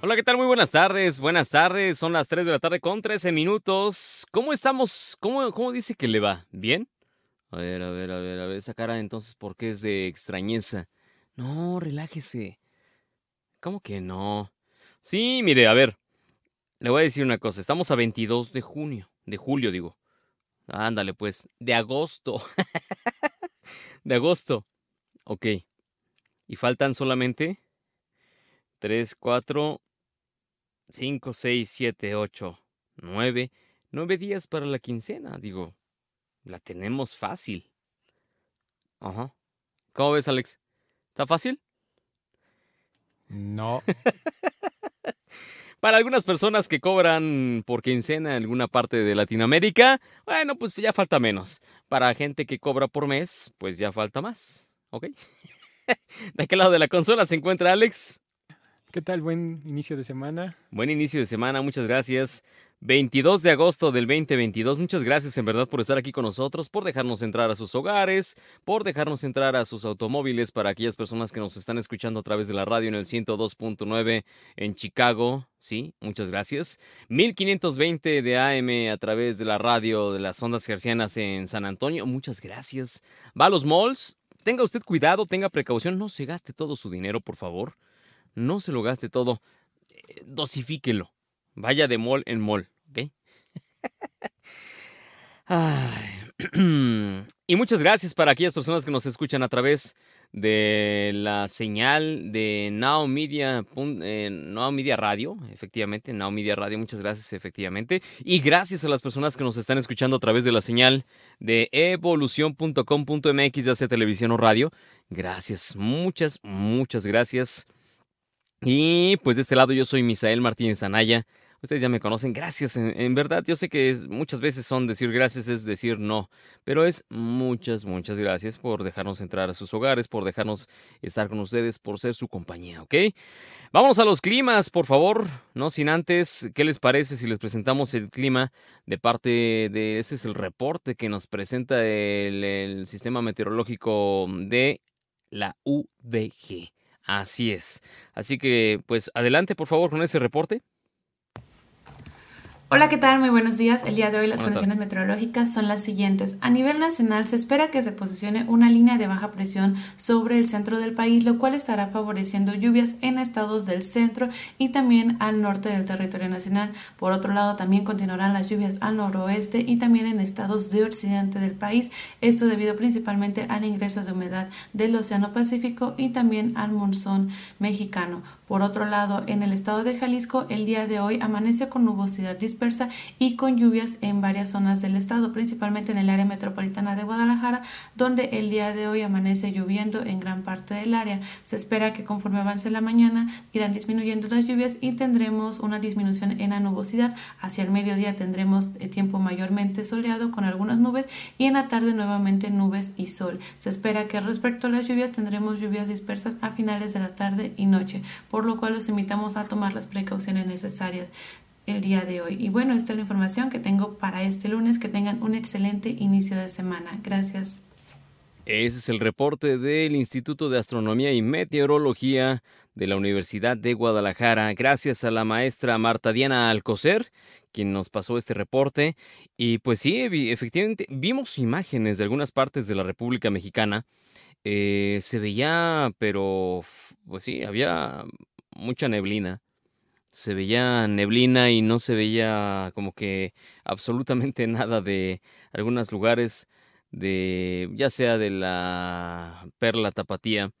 Hola, ¿qué tal? Muy buenas tardes. Buenas tardes. Son las 3 de la tarde con 13 minutos. ¿Cómo estamos? ¿Cómo, cómo dice que le va? ¿Bien? A ver, a ver, a ver, a ver. Esa cara entonces, ¿por qué es de extrañeza? No, relájese. ¿Cómo que no? Sí, mire, a ver. Le voy a decir una cosa. Estamos a 22 de junio. De julio, digo. Ándale, pues. De agosto. de agosto. Ok. Y faltan solamente 3, 4, 5, 6, 7, 8, 9. 9 días para la quincena. Digo, la tenemos fácil. Ajá. ¿Cómo ves, Alex? ¿Está fácil? No. Para algunas personas que cobran por quincena en alguna parte de Latinoamérica, bueno, pues ya falta menos. Para gente que cobra por mes, pues ya falta más. ¿Ok? ¿De qué lado de la consola se encuentra Alex? ¿Qué tal? Buen inicio de semana. Buen inicio de semana, muchas gracias. 22 de agosto del 2022. Muchas gracias en verdad por estar aquí con nosotros, por dejarnos entrar a sus hogares, por dejarnos entrar a sus automóviles para aquellas personas que nos están escuchando a través de la radio en el 102.9 en Chicago. Sí, muchas gracias. 1520 de AM a través de la radio de las ondas gercianas en San Antonio. Muchas gracias. Va a los malls. Tenga usted cuidado, tenga precaución, no se gaste todo su dinero, por favor. No se lo gaste todo. Eh, dosifíquelo. Vaya de mall en mall, ¿ok? y muchas gracias para aquellas personas que nos escuchan a través de la señal de Now Media, eh, Now Media Radio, efectivamente, Now Media Radio, muchas gracias, efectivamente. Y gracias a las personas que nos están escuchando a través de la señal de evolución.com.mx, ya sea televisión o radio. Gracias, muchas, muchas gracias. Y pues de este lado yo soy Misael Martínez Anaya. Ustedes ya me conocen, gracias. En, verdad, yo sé que muchas veces son decir gracias es decir no, pero es muchas, muchas gracias por dejarnos entrar a sus hogares, por dejarnos estar con ustedes, por ser su compañía, ¿ok? Vámonos a los climas, por favor, no sin antes, ¿qué les parece si les presentamos el clima de parte de, este es el reporte que nos presenta el, el sistema meteorológico de la UDG? Así es. Así que, pues, adelante, por favor, con ese reporte. Hola, ¿qué tal? Muy buenos días. El día de hoy las condiciones meteorológicas son las siguientes. A nivel nacional se espera que se posicione una línea de baja presión sobre el centro del país, lo cual estará favoreciendo lluvias en estados del centro y también al norte del territorio nacional. Por otro lado, también continuarán las lluvias al noroeste y también en estados de occidente del país. Esto debido principalmente al ingreso de humedad del Océano Pacífico y también al monzón mexicano. Por otro lado, en el estado de Jalisco, el día de hoy amanece con nubosidad dispersa y con lluvias en varias zonas del estado, principalmente en el área metropolitana de Guadalajara, donde el día de hoy amanece lloviendo en gran parte del área. Se espera que conforme avance la mañana irán disminuyendo las lluvias y tendremos una disminución en la nubosidad. Hacia el mediodía tendremos eh, tiempo mayormente soleado con algunas nubes y en la tarde nuevamente nubes y sol. Se espera que respecto a las lluvias tendremos lluvias dispersas a finales de la tarde y noche lo cual los invitamos a tomar las precauciones necesarias el día de hoy. Y bueno, esta es la información que tengo para este lunes. Que tengan un excelente inicio de semana. Gracias. Ese es el reporte del Instituto de Astronomía y Meteorología de la Universidad de Guadalajara. Gracias a la maestra Marta Diana Alcocer, quien nos pasó este reporte. Y pues sí, efectivamente, vimos imágenes de algunas partes de la República Mexicana. Eh, se veía, pero pues sí, había mucha neblina. Se veía neblina y no se veía como que absolutamente nada de algunos lugares de ya sea de la perla tapatía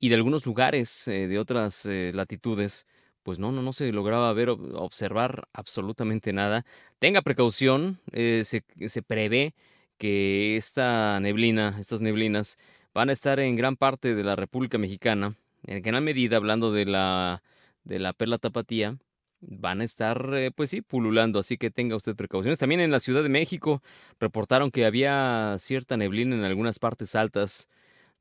y de algunos lugares eh, de otras eh, latitudes pues no, no, no se lograba ver, observar absolutamente nada. Tenga precaución, eh, se, se prevé que esta neblina, estas neblinas, van a estar en gran parte de la República Mexicana en gran medida, hablando de la, de la perla tapatía, van a estar, eh, pues sí, pululando, así que tenga usted precauciones. También en la Ciudad de México reportaron que había cierta neblina en algunas partes altas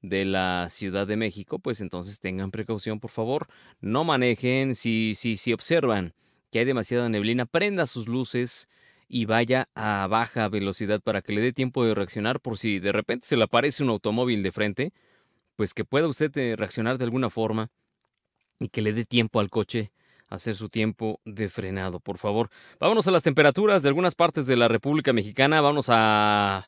de la Ciudad de México, pues entonces tengan precaución, por favor. No manejen, si, si, si observan que hay demasiada neblina, prenda sus luces y vaya a baja velocidad para que le dé tiempo de reaccionar por si de repente se le aparece un automóvil de frente pues que pueda usted eh, reaccionar de alguna forma y que le dé tiempo al coche hacer su tiempo de frenado, por favor. Vámonos a las temperaturas de algunas partes de la República Mexicana. Vamos a...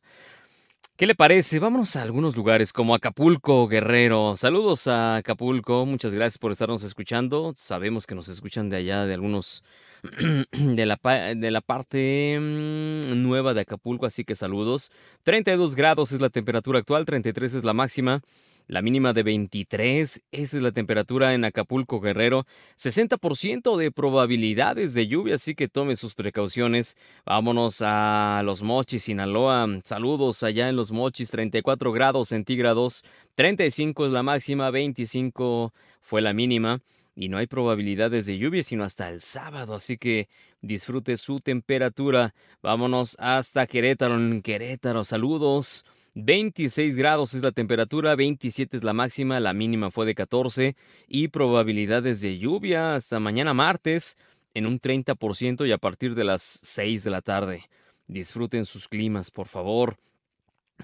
¿Qué le parece? Vámonos a algunos lugares como Acapulco, Guerrero. Saludos a Acapulco. Muchas gracias por estarnos escuchando. Sabemos que nos escuchan de allá, de algunos de la, de la parte mm, nueva de Acapulco, así que saludos. 32 grados es la temperatura actual, 33 es la máxima. La mínima de 23, esa es la temperatura en Acapulco Guerrero. 60% de probabilidades de lluvia, así que tome sus precauciones. Vámonos a Los Mochis, Sinaloa. Saludos allá en Los Mochis, 34 grados centígrados. 35 es la máxima, 25 fue la mínima. Y no hay probabilidades de lluvia sino hasta el sábado, así que disfrute su temperatura. Vámonos hasta Querétaro. En Querétaro, saludos. 26 grados es la temperatura, 27 es la máxima, la mínima fue de 14 y probabilidades de lluvia hasta mañana martes en un 30% y a partir de las 6 de la tarde. Disfruten sus climas, por favor.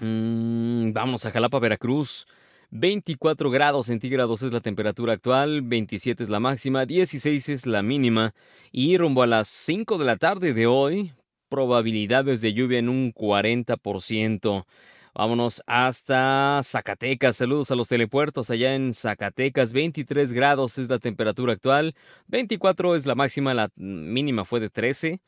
Mm, vamos a Jalapa, Veracruz. 24 grados centígrados es la temperatura actual, 27 es la máxima, 16 es la mínima y rumbo a las 5 de la tarde de hoy, probabilidades de lluvia en un 40%. Vámonos hasta Zacatecas. Saludos a los telepuertos allá en Zacatecas. 23 grados es la temperatura actual. 24 es la máxima, la mínima fue de 13.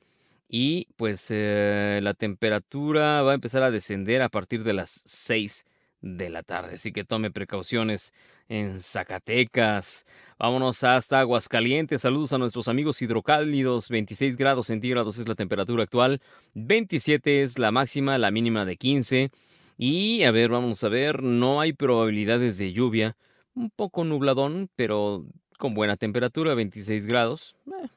Y pues eh, la temperatura va a empezar a descender a partir de las 6 de la tarde. Así que tome precauciones en Zacatecas. Vámonos hasta Aguascalientes. Saludos a nuestros amigos hidrocálidos. 26 grados centígrados es la temperatura actual. 27 es la máxima, la mínima de 15. Y a ver, vamos a ver, no hay probabilidades de lluvia. Un poco nubladón, pero con buena temperatura, 26 grados. Eh,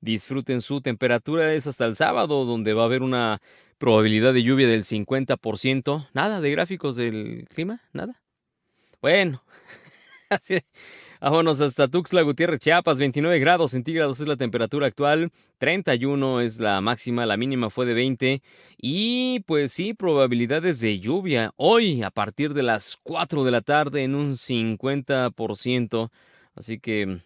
disfruten su temperatura, es hasta el sábado, donde va a haber una probabilidad de lluvia del 50%. Nada de gráficos del clima, nada. Bueno, así, Vámonos hasta Tuxtla Gutiérrez, Chiapas, 29 grados centígrados es la temperatura actual, 31 es la máxima, la mínima fue de 20 y pues sí, probabilidades de lluvia hoy a partir de las 4 de la tarde en un 50%, así que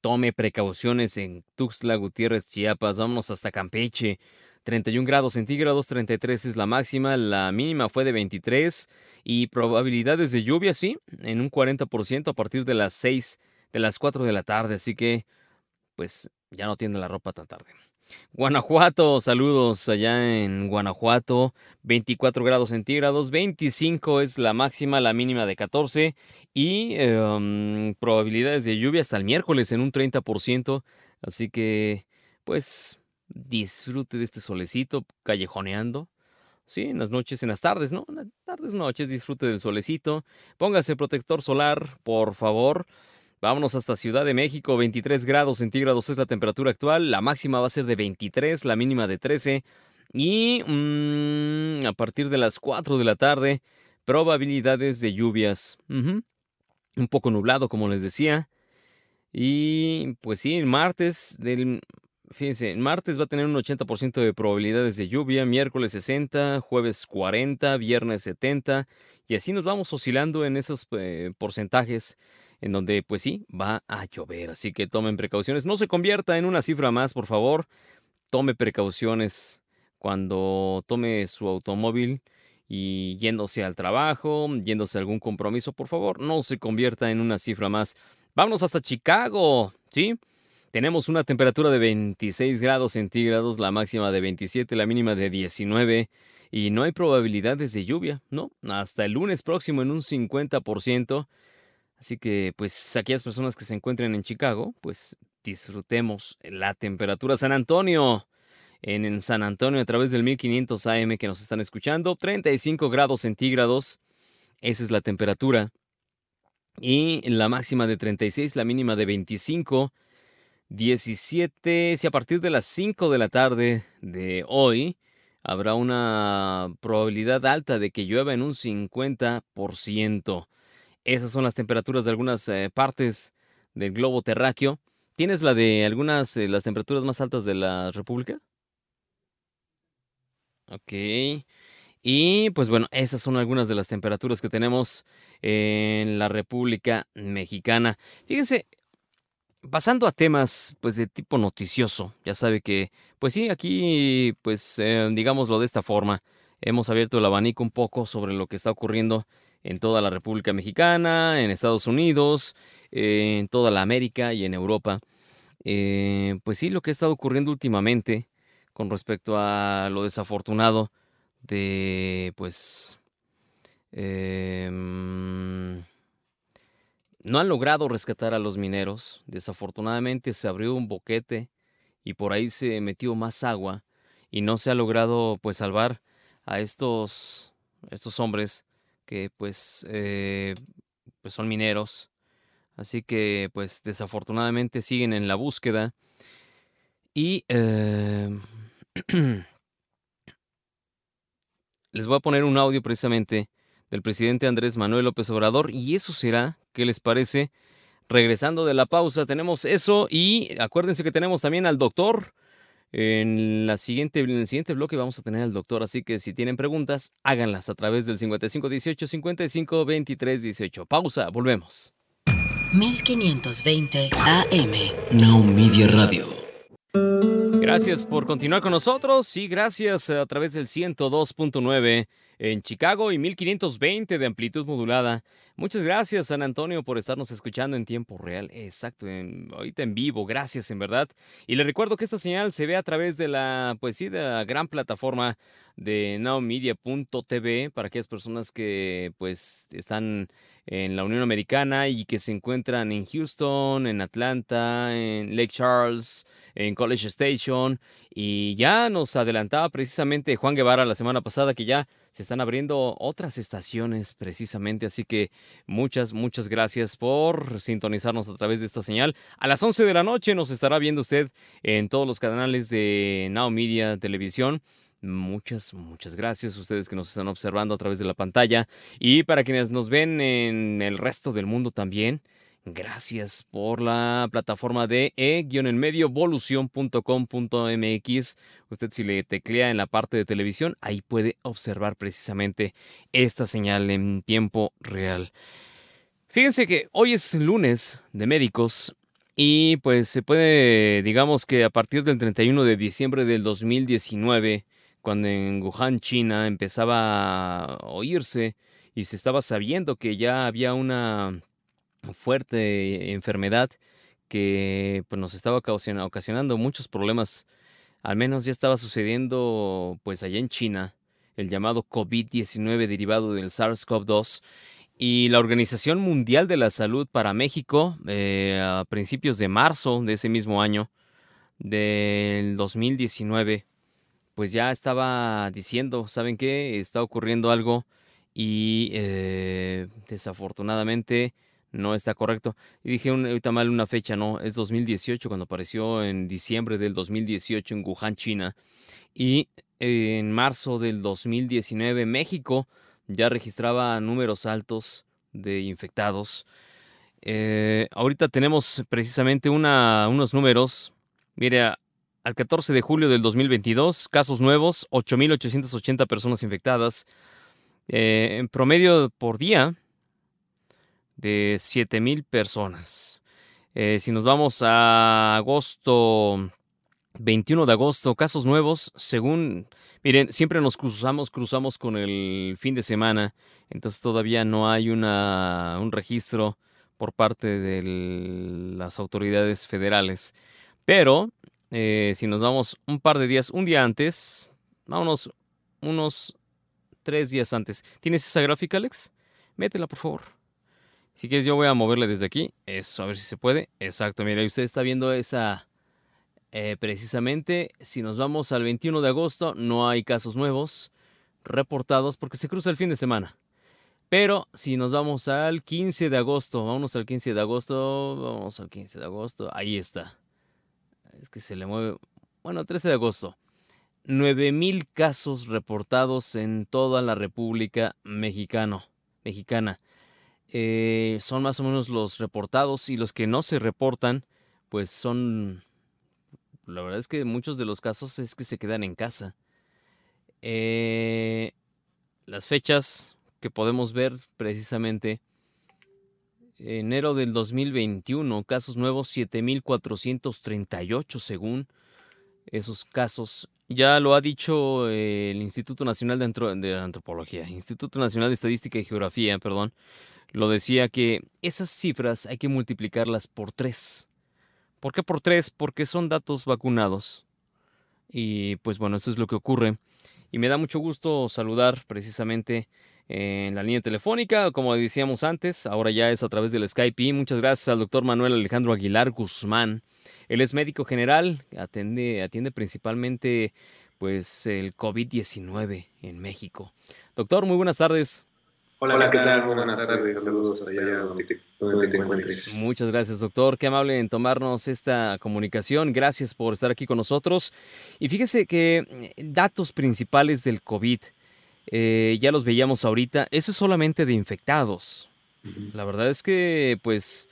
tome precauciones en Tuxtla Gutiérrez, Chiapas, vámonos hasta Campeche. 31 grados centígrados, 33 es la máxima, la mínima fue de 23 y probabilidades de lluvia, sí, en un 40% a partir de las 6, de las 4 de la tarde, así que pues ya no tiene la ropa tan tarde. Guanajuato, saludos allá en Guanajuato, 24 grados centígrados, 25 es la máxima, la mínima de 14 y em, probabilidades de lluvia hasta el miércoles en un 30%, así que pues disfrute de este solecito callejoneando. Sí, en las noches, en las tardes, ¿no? En las tardes, noches, disfrute del solecito. Póngase protector solar, por favor. Vámonos hasta Ciudad de México, 23 grados centígrados es la temperatura actual. La máxima va a ser de 23, la mínima de 13. Y mm, a partir de las 4 de la tarde, probabilidades de lluvias. Un poco nublado, como les decía. Y pues sí, el martes del Fíjense, martes va a tener un 80% de probabilidades de lluvia, miércoles 60, jueves 40, viernes 70 y así nos vamos oscilando en esos eh, porcentajes en donde pues sí, va a llover, así que tomen precauciones, no se convierta en una cifra más, por favor, tome precauciones cuando tome su automóvil y yéndose al trabajo, yéndose a algún compromiso, por favor, no se convierta en una cifra más. Vámonos hasta Chicago, ¿sí? Tenemos una temperatura de 26 grados centígrados, la máxima de 27, la mínima de 19 y no hay probabilidades de lluvia, ¿no? Hasta el lunes próximo en un 50%. Así que, pues, aquellas personas que se encuentren en Chicago, pues disfrutemos la temperatura. San Antonio, en San Antonio a través del 1500 AM que nos están escuchando, 35 grados centígrados, esa es la temperatura. Y la máxima de 36, la mínima de 25. 17, si a partir de las 5 de la tarde de hoy habrá una probabilidad alta de que llueva en un 50%. Esas son las temperaturas de algunas eh, partes del globo terráqueo. ¿Tienes la de algunas, eh, las temperaturas más altas de la República? Ok. Y pues bueno, esas son algunas de las temperaturas que tenemos en la República Mexicana. Fíjense, pasando a temas pues de tipo noticioso, ya sabe que pues sí, aquí pues eh, digámoslo de esta forma, hemos abierto el abanico un poco sobre lo que está ocurriendo en toda la República Mexicana, en Estados Unidos, en toda la América y en Europa. Eh, pues sí, lo que ha estado ocurriendo últimamente con respecto a lo desafortunado de pues eh, no han logrado rescatar a los mineros. Desafortunadamente se abrió un boquete y por ahí se metió más agua y no se ha logrado pues salvar a estos estos hombres que pues eh, pues son mineros así que pues desafortunadamente siguen en la búsqueda y eh, les voy a poner un audio precisamente del presidente Andrés Manuel López Obrador y eso será, ¿qué les parece? Regresando de la pausa tenemos eso y acuérdense que tenemos también al doctor. En, la siguiente, en el siguiente bloque vamos a tener al doctor, así que si tienen preguntas, háganlas a través del 5518 55 Pausa, volvemos. 1520 AM. Now Media Radio. Gracias por continuar con nosotros y gracias a través del 102.9 en Chicago y 1520 de amplitud modulada. Muchas gracias, San Antonio, por estarnos escuchando en tiempo real. Exacto, ahorita en vivo. Gracias, en verdad. Y le recuerdo que esta señal se ve a través de la, pues sí, de la gran plataforma de nowmedia.tv para aquellas personas que, pues, están en la Unión Americana y que se encuentran en Houston, en Atlanta, en Lake Charles, en College Station. Y ya nos adelantaba precisamente Juan Guevara la semana pasada que ya se están abriendo otras estaciones precisamente. Así que muchas, muchas gracias por sintonizarnos a través de esta señal. A las 11 de la noche nos estará viendo usted en todos los canales de Now Media Televisión. Muchas, muchas gracias a ustedes que nos están observando a través de la pantalla y para quienes nos ven en el resto del mundo también. Gracias por la plataforma de e-evolución.com.mx. Usted si le teclea en la parte de televisión, ahí puede observar precisamente esta señal en tiempo real. Fíjense que hoy es lunes de médicos y pues se puede, digamos que a partir del 31 de diciembre del 2019, cuando en Wuhan, China, empezaba a oírse y se estaba sabiendo que ya había una fuerte enfermedad que pues, nos estaba ocasionando muchos problemas. Al menos ya estaba sucediendo pues allá en China el llamado COVID-19 derivado del SARS-CoV-2 y la Organización Mundial de la Salud para México eh, a principios de marzo de ese mismo año del 2019 pues ya estaba diciendo, ¿saben qué? Está ocurriendo algo y eh, desafortunadamente no está correcto. Y dije ahorita mal una fecha, no, es 2018 cuando apareció en diciembre del 2018 en Wuhan, China. Y en marzo del 2019 México ya registraba números altos de infectados. Eh, ahorita tenemos precisamente unos números. Mire, al 14 de julio del 2022, casos nuevos, 8.880 personas infectadas. Eh, en promedio por día, de 7.000 personas. Eh, si nos vamos a agosto, 21 de agosto, casos nuevos, según, miren, siempre nos cruzamos, cruzamos con el fin de semana, entonces todavía no hay una, un registro por parte de las autoridades federales. Pero eh, si nos vamos un par de días, un día antes, vámonos unos tres días antes. ¿Tienes esa gráfica, Alex? Métela, por favor. Si quieres, yo voy a moverle desde aquí. Eso, a ver si se puede. Exacto, mira, usted está viendo esa. Eh, precisamente, si nos vamos al 21 de agosto, no hay casos nuevos reportados porque se cruza el fin de semana. Pero si nos vamos al 15 de agosto, vamos al 15 de agosto, vamos al 15 de agosto, ahí está. Es que se le mueve. Bueno, 13 de agosto. 9.000 casos reportados en toda la República Mexicano, Mexicana. Eh, son más o menos los reportados y los que no se reportan, pues son... La verdad es que muchos de los casos es que se quedan en casa. Eh, las fechas que podemos ver precisamente enero del 2021, casos nuevos 7.438 según esos casos. Ya lo ha dicho eh, el Instituto Nacional de, de, Antropología, Instituto Nacional de Estadística y Geografía, perdón, lo decía que esas cifras hay que multiplicarlas por tres. ¿Por qué por tres? Porque son datos vacunados. Y pues bueno, eso es lo que ocurre. Y me da mucho gusto saludar precisamente en la línea telefónica, como decíamos antes, ahora ya es a través del Skype. Y muchas gracias al doctor Manuel Alejandro Aguilar Guzmán. Él es médico general, atiende, atiende principalmente pues el COVID-19 en México. Doctor, muy buenas tardes. Hola, ¿qué tal? Buenas, tardes. Saludos hasta allá donde te, encuentres. Muchas gracias, doctor. Qué amable en tomarnos esta comunicación. Gracias por estar aquí con nosotros. Y fíjese que mm, datos principales del COVID, eh, ya los veíamos ahorita, eso es solamente de infectados. La verdad es que, pues,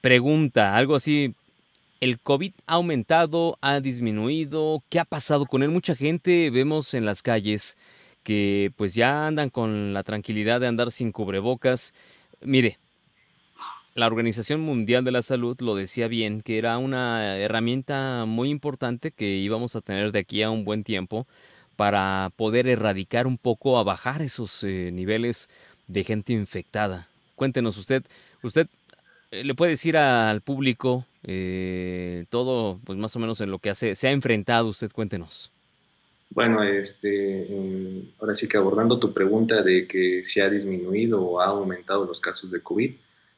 pregunta, algo así, ¿el COVID ha aumentado, ha disminuido? ¿Qué ha pasado con él? Mucha gente vemos en las calles que pues ya andan con la tranquilidad de andar sin cubrebocas. Mire, la Organización Mundial de la Salud lo decía bien, que era una herramienta muy importante que íbamos a tener de aquí a un buen tiempo para poder erradicar un poco, a bajar esos eh, niveles de gente infectada. Cuéntenos usted, usted eh, le puede decir al público eh, todo, pues más o menos en lo que hace, se ha enfrentado usted, cuéntenos. Bueno, este, ahora sí que abordando tu pregunta de que si ha disminuido o ha aumentado los casos de COVID,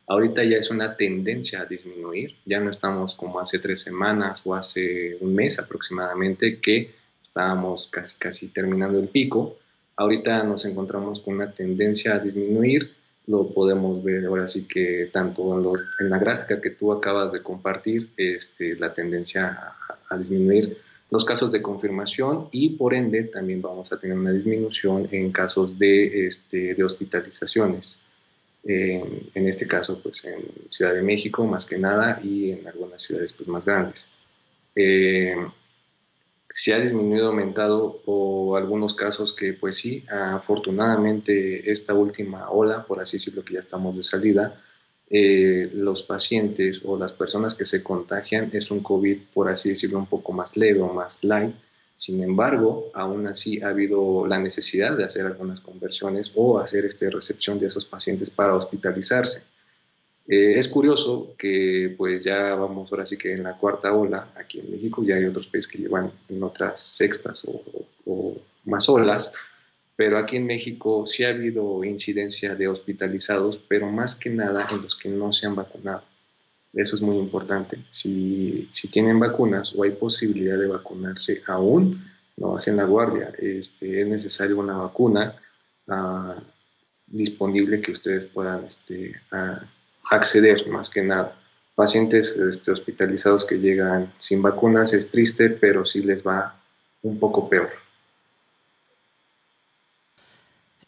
ahorita ya es una tendencia a disminuir, ya no estamos como hace tres semanas o hace un mes aproximadamente que estábamos casi casi terminando el pico, ahorita nos encontramos con una tendencia a disminuir, lo podemos ver ahora sí que tanto en, en la gráfica que tú acabas de compartir, este, la tendencia a, a disminuir los casos de confirmación y por ende también vamos a tener una disminución en casos de, este, de hospitalizaciones. en este caso, pues en Ciudad de México más que nada y en algunas ciudades pues, más grandes. Eh, se ha disminuido, aumentado o algunos casos que pues sí, afortunadamente esta última ola, por así decirlo que ya estamos de salida, eh, los pacientes o las personas que se contagian es un COVID, por así decirlo, un poco más leve o más light. Sin embargo, aún así ha habido la necesidad de hacer algunas conversiones o hacer este, recepción de esos pacientes para hospitalizarse. Eh, es curioso que pues ya vamos ahora sí que en la cuarta ola aquí en México, ya hay otros países que llevan en otras sextas o, o más olas, pero aquí en México sí ha habido incidencia de hospitalizados, pero más que nada en los que no se han vacunado. Eso es muy importante. Si, si tienen vacunas o hay posibilidad de vacunarse aún, no bajen la guardia. Este, es necesaria una vacuna ah, disponible que ustedes puedan este, acceder más que nada. Pacientes este, hospitalizados que llegan sin vacunas es triste, pero sí les va un poco peor.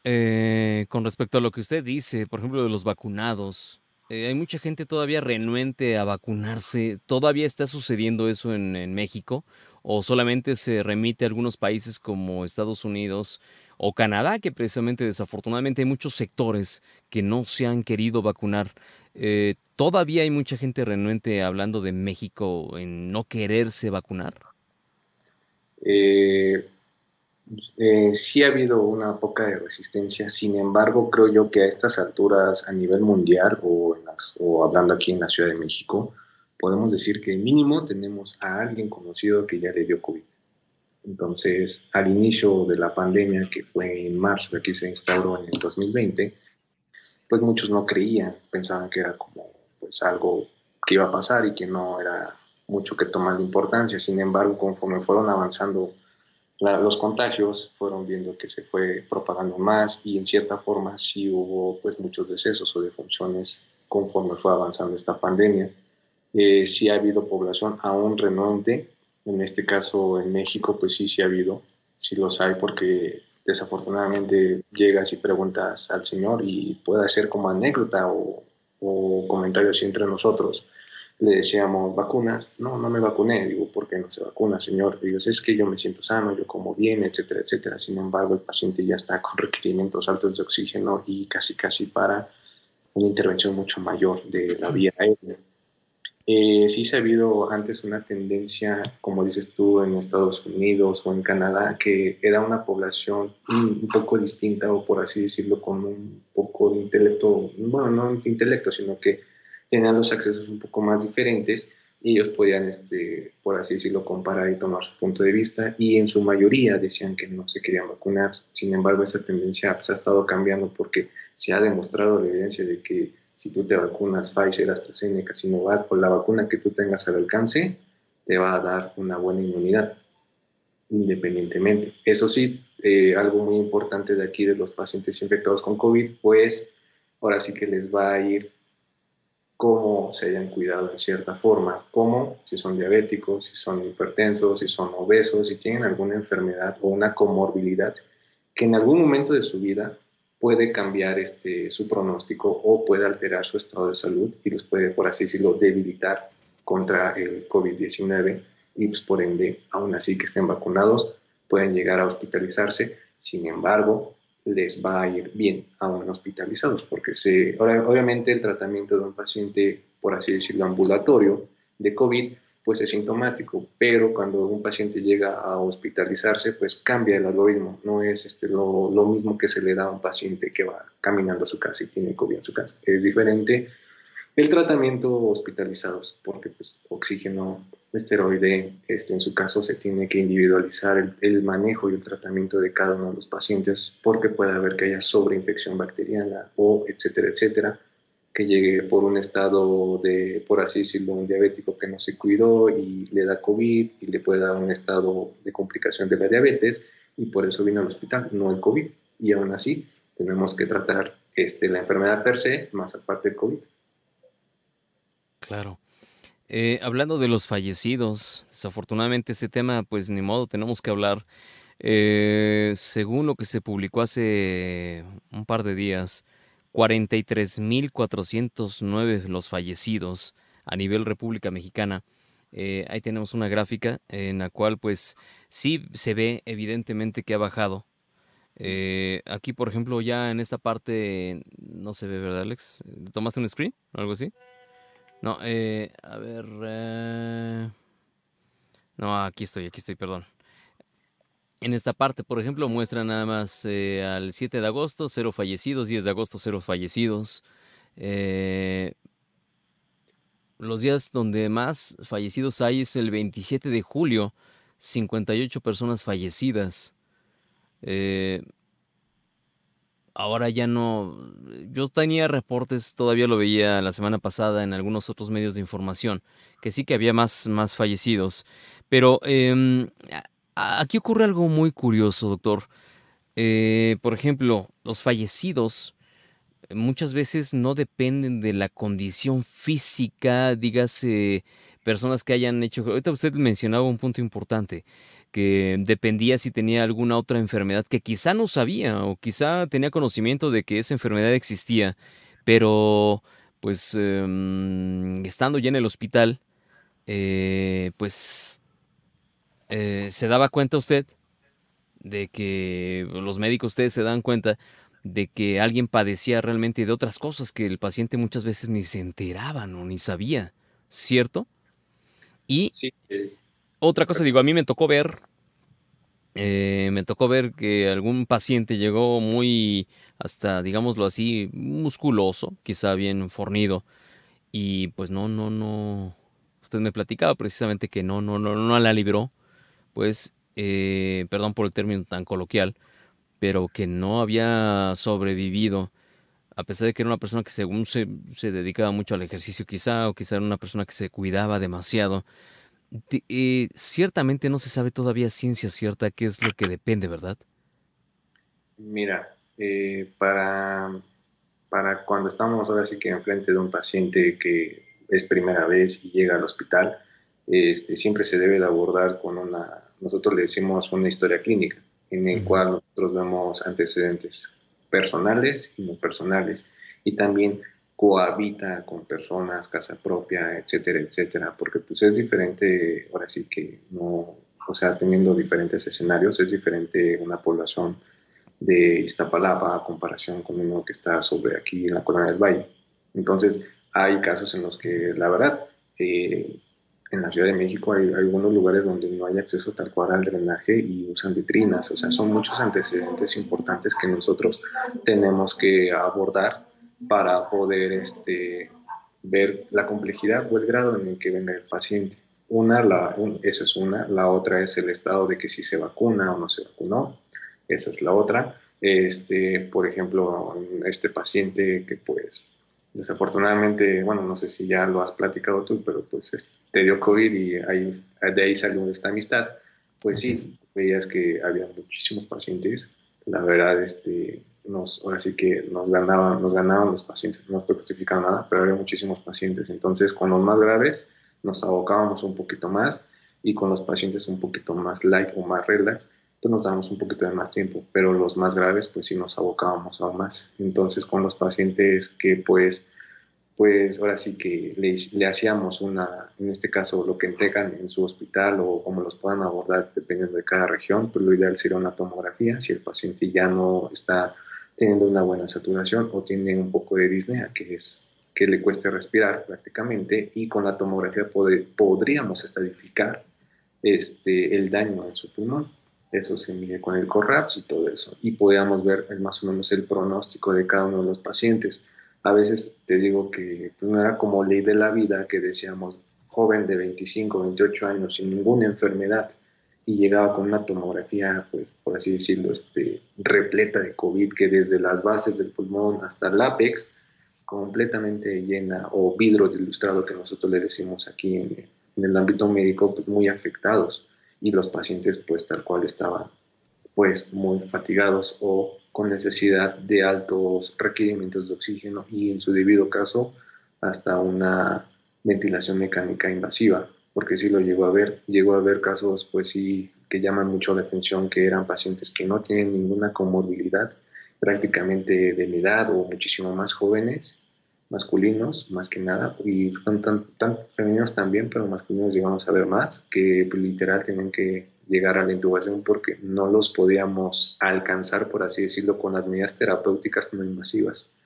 Eh, con respecto a lo que usted dice, por ejemplo, de los vacunados, eh, hay mucha gente todavía renuente a vacunarse. ¿Todavía está sucediendo eso en, México? ¿O solamente se remite a algunos países como Estados Unidos o Canadá, que precisamente desafortunadamente hay muchos sectores que no se han querido vacunar? Eh, ¿Todavía hay mucha gente renuente hablando de México en no quererse vacunar? Eh, eh, sí ha habido una poca de resistencia, sin embargo, creo yo que a estas alturas a nivel mundial o, hablando aquí en la Ciudad de México, podemos decir que mínimo tenemos a alguien conocido que ya le dio COVID. Entonces, al inicio de la pandemia, que fue en marzo, aquí se instauró en el 2020, pues muchos no creían, pensaban que era como pues algo que iba a pasar y que no era mucho que tomar importancia. Sin embargo, conforme fueron avanzando los contagios fueron viendo que se fue propagando más y en cierta forma sí hubo pues muchos decesos o defunciones conforme fue avanzando esta pandemia. Eh, sí ha habido población aún renuente, en este caso en México pues sí, sí ha habido, sí los hay porque desafortunadamente llegas y preguntas al Señor y puede ser como anécdota o, o comentarios entre nosotros le decíamos vacunas, no, no me vacuné, digo, ¿por qué no se vacuna, señor? Digo, es que yo me siento sano, yo como bien, etcétera, etcétera. Sin embargo, el paciente ya está con requerimientos altos de oxígeno y casi, casi para una intervención mucho mayor de la vía aérea. Eh, sí se ha habido antes una tendencia, como dices tú, en Estados Unidos o en Canadá, que era una población un poco distinta o por así decirlo, con un poco de intelecto, bueno, no intelecto, sino que tenían los accesos un poco más diferentes y ellos podían, este, por así decirlo, comparar y tomar su punto de vista y en su mayoría decían que no se querían vacunar. Sin embargo, esa tendencia pues, ha estado cambiando porque se ha demostrado la evidencia de que si tú te vacunas Pfizer, AstraZeneca, Sinovac o la vacuna que tú tengas al alcance, te va a dar una buena inmunidad independientemente. Eso sí, eh, algo muy importante de aquí de los pacientes infectados con COVID, pues ahora sí que les va a ir cómo se hayan cuidado en cierta forma, como si son diabéticos, si son hipertensos, si son obesos, si tienen alguna enfermedad o una comorbilidad que en algún momento de su vida puede cambiar este, su pronóstico o puede alterar su estado de salud y los puede, por así decirlo, debilitar contra el COVID-19 y pues, por ende, aún así que estén vacunados, pueden llegar a hospitalizarse. Sin embargo, les va a ir bien aún hospitalizados, porque se, obviamente el tratamiento de un paciente, por así decirlo, ambulatorio de COVID, pues es sintomático, pero cuando un paciente llega a hospitalizarse, pues cambia el algoritmo, no es este, lo, lo mismo que se le da a un paciente que va caminando a su casa y tiene COVID en su casa, es diferente el tratamiento hospitalizados, porque pues oxígeno esteroide, este, en su caso se tiene que individualizar el, manejo y el tratamiento de cada uno de los pacientes porque puede haber que haya sobreinfección bacteriana o etcétera, etcétera, que llegue por un estado de, por así decirlo, un diabético que no se cuidó y le da COVID y le puede dar un estado de complicación de la diabetes y por eso vino al hospital, no el COVID. Y aún así tenemos que tratar este, la enfermedad per se, más aparte del COVID. Claro. Eh, hablando de los fallecidos, desafortunadamente ese tema, pues ni modo, tenemos que hablar. Eh, según lo que se publicó hace un par de días, 43.409 los fallecidos a nivel República Mexicana. Eh, ahí tenemos una gráfica en la cual pues sí se ve evidentemente que ha bajado. aquí, por ejemplo, ya en esta parte no se ve, ¿verdad, Alex? ¿Tomaste un screen o algo así? No, eh, a ver. Eh, no, aquí estoy, aquí estoy, perdón. En esta parte, por ejemplo, muestra nada más eh, al 7 de agosto, cero fallecidos, 10 de agosto, cero fallecidos. los días donde más fallecidos hay es el 27 de julio, 58 personas fallecidas. Eh, ahora ya no... Yo tenía reportes, todavía lo veía la semana pasada en algunos otros medios de información, que sí que había más, más fallecidos. Pero em, aquí ocurre algo muy curioso, doctor. Eh, por ejemplo, los fallecidos muchas veces no dependen de la condición física, dígase, personas que hayan hecho... Ahorita usted mencionaba un punto importante que dependía si tenía alguna otra enfermedad que quizá no sabía o quizá tenía conocimiento de que esa enfermedad existía, pero pues em, estando ya en el hospital, eh, pues eh, se daba cuenta usted de que los médicos ustedes se dan cuenta de que alguien padecía realmente de otras cosas que el paciente muchas veces ni se enteraban o ni sabía, ¿cierto? Y sí, otra cosa, digo, a mí me tocó ver, eh, me tocó ver que algún paciente llegó muy, hasta, digámoslo así, musculoso, quizá bien fornido, y pues no, no, no, usted me platicaba precisamente que no, no, no, no la libró, pues, eh, perdón por el término tan coloquial, pero que no había sobrevivido, a pesar de que era una persona que según se, se dedicaba mucho al ejercicio quizá, o quizá era una persona que se cuidaba demasiado, eh, ciertamente no se sabe todavía ciencia cierta qué es lo que depende, ¿verdad? Mira, eh, para, para cuando estamos ahora sí que enfrente de un paciente que es primera vez y llega al hospital, este, siempre se debe de abordar con una, nosotros le decimos una historia clínica, en el cual nosotros vemos antecedentes personales y no personales, y también cohabita con personas, casa propia, etcétera, etcétera, porque pues es diferente, ahora sí que no, o sea, teniendo diferentes escenarios, es diferente una población de Iztapalapa a comparación con uno que está sobre aquí en la Colonia del Valle. Entonces, hay casos en los que, la verdad, eh, en la Ciudad de México hay, algunos lugares donde no hay acceso tal cual al drenaje y usan vitrinas. O sea, son muchos antecedentes importantes que nosotros tenemos que abordar para poder este, ver la complejidad o el grado en el que venga el paciente. Una, la, eso es una. La otra es el estado de que si se vacuna o no se vacunó. Esa es la otra. Este, por ejemplo, este paciente que pues desafortunadamente, bueno, no sé si ya lo has platicado tú, pero pues te dio COVID y ahí, de ahí salió esta amistad. Pues sí, veías que había muchísimos pacientes. La verdad, este, nos, ahora sí que nos ganaban, nos ganaban los pacientes, no estoy especificando nada, pero había muchísimos pacientes. Entonces, con los más graves nos abocábamos un poquito más y con los pacientes un poquito más light o más relax, nos dábamos un poquito de más tiempo, pero los más graves pues sí nos abocábamos aún más. Entonces con los pacientes que pues, pues ahora sí que le, hacíamos una, en este caso lo que entregan en su hospital o como los puedan abordar dependiendo de cada región, pues lo ideal sería una tomografía si el paciente ya no está teniendo una buena saturación o tiene un poco de disnea, que es que le cueste respirar prácticamente, y con la tomografía podríamos estadificar este, el daño en su pulmón eso se mide con el CORRAPS y todo eso, y podíamos ver más o menos el pronóstico de cada uno de los pacientes. A veces te digo que pues, no era como ley de la vida que decíamos joven de 25, 28 años sin ninguna enfermedad y llegaba con una tomografía, pues por así decirlo, este, repleta de COVID, que desde las bases del pulmón hasta el ápex, completamente llena, o vidrio ilustrado que nosotros le decimos aquí en, en el ámbito médico, pues muy afectados y los pacientes pues tal cual estaban pues muy fatigados o con necesidad de altos requerimientos de oxígeno y en su debido caso hasta una ventilación mecánica invasiva, porque sí lo llegó a ver, llegó a ver casos pues sí que llaman mucho la atención que eran pacientes que no tienen ninguna comorbilidad, prácticamente de mi edad o muchísimo más jóvenes masculinos más que nada y tan, tan, tan femeninos también, pero masculinos llegamos a ver más que pues, literal tienen que llegar a la intubación porque no los podíamos alcanzar, por así decirlo, con las medidas terapéuticas no invasivas.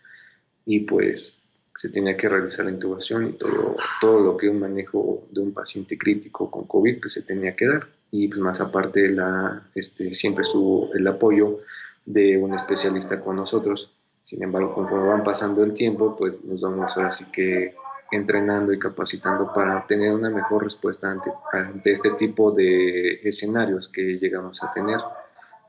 Y pues se tenía que realizar la intubación y todo, todo lo que un manejo de un paciente crítico con COVID pues se tenía que dar. Y pues más aparte la, este, siempre estuvo el apoyo de un especialista con nosotros sin embargo, conforme van pasando el tiempo, pues nos vamos ahora sí que entrenando y capacitando para tener una mejor respuesta ante, ante este tipo de escenarios que llegamos a tener,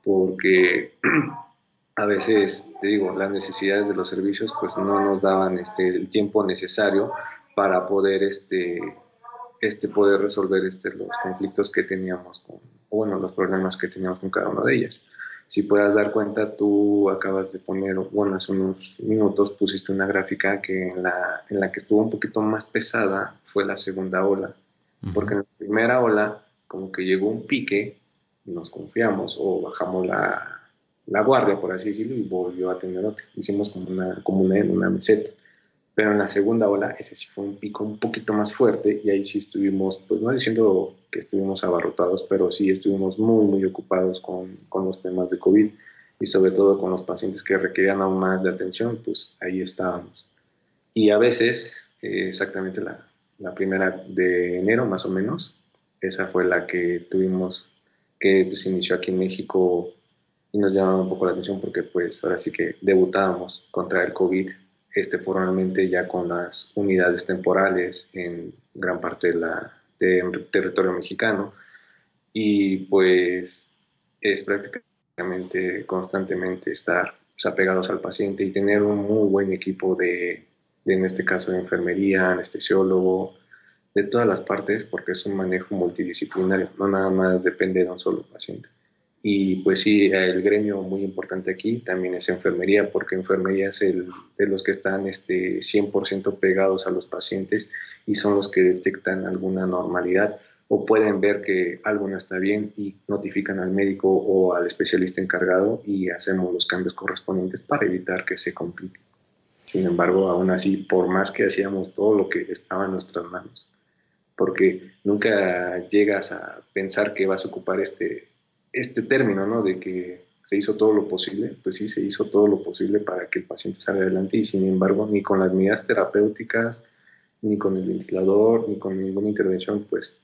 porque a veces, te digo, las necesidades de los servicios pues no nos daban este, el tiempo necesario para poder, este, este, poder resolver este, los conflictos que teníamos con, bueno, los problemas que teníamos con cada una de ellas si puedas dar cuenta, tú acabas de poner, bueno, hace unos minutos pusiste una gráfica que en la, en la que estuvo un poquito más pesada fue la segunda ola, porque en la primera ola como que llegó un pique, nos confiamos o bajamos la, la, guardia, por así decirlo, y volvió a tener otra. Hicimos como una, como una, una meseta. Pero en la segunda ola, ese sí fue un pico un poquito más fuerte y ahí sí estuvimos, pues no diciendo que estuvimos abarrotados, pero sí estuvimos muy, muy ocupados con, con los temas de COVID y sobre todo con los pacientes que requerían aún más de atención, pues ahí estábamos. Y a veces, eh, exactamente la, la, primera de enero más o menos, esa fue la que tuvimos, que pues, inició aquí en México y nos llamaba un poco la atención porque pues ahora sí que debutábamos contra el COVID este, formalmente ya con las unidades temporales en gran parte de la, del territorio mexicano y pues es prácticamente constantemente estar pues, apegados al paciente y tener un muy buen equipo de, de, en este caso, de enfermería, anestesiólogo, de todas las partes, porque es un manejo multidisciplinario, no nada más depende de un solo paciente. Y pues sí, el gremio muy importante aquí también es enfermería, porque enfermería es el de los que están este, 100% pegados a los pacientes y son los que detectan alguna normalidad o pueden ver que algo no está bien y notifican al médico o al especialista encargado y hacemos los cambios correspondientes para evitar que se complique. Sin embargo, aún así, por más que hacíamos todo lo que estaba en nuestras manos, porque nunca llegas a pensar que vas a ocupar este, este término, ¿no? De que se hizo todo lo posible, pues sí, se hizo todo lo posible para que el paciente salga adelante y sin embargo ni con las medidas terapéuticas, ni con el ventilador, ni con ninguna intervención, pues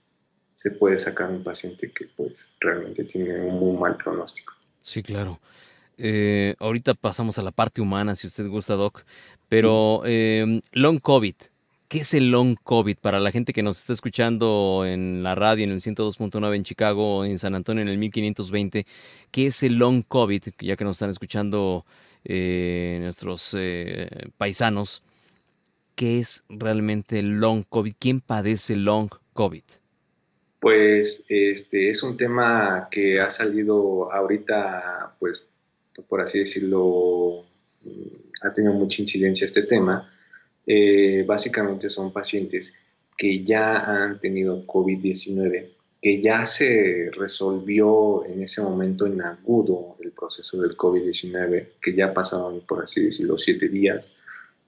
se puede sacar un paciente que pues realmente tiene un muy mal pronóstico. Sí, claro. Eh, ahorita pasamos a la parte humana, si usted gusta, Doc, pero eh, long COVID, ¿Qué es el long COVID para la gente que nos está escuchando en la radio en el 102.9 en Chicago, en San Antonio en el 1520? ¿Qué es el long COVID? Ya que nos están escuchando eh, nuestros eh, paisanos, ¿qué es realmente el long COVID? ¿Quién padece long COVID? Pues este es un tema que ha salido ahorita, pues por así decirlo, mm, ha tenido mucha incidencia este tema eh, básicamente son pacientes que ya han tenido COVID-19, que ya se resolvió en ese momento en agudo el proceso del COVID-19, que ya pasaron, por así decirlo, siete días,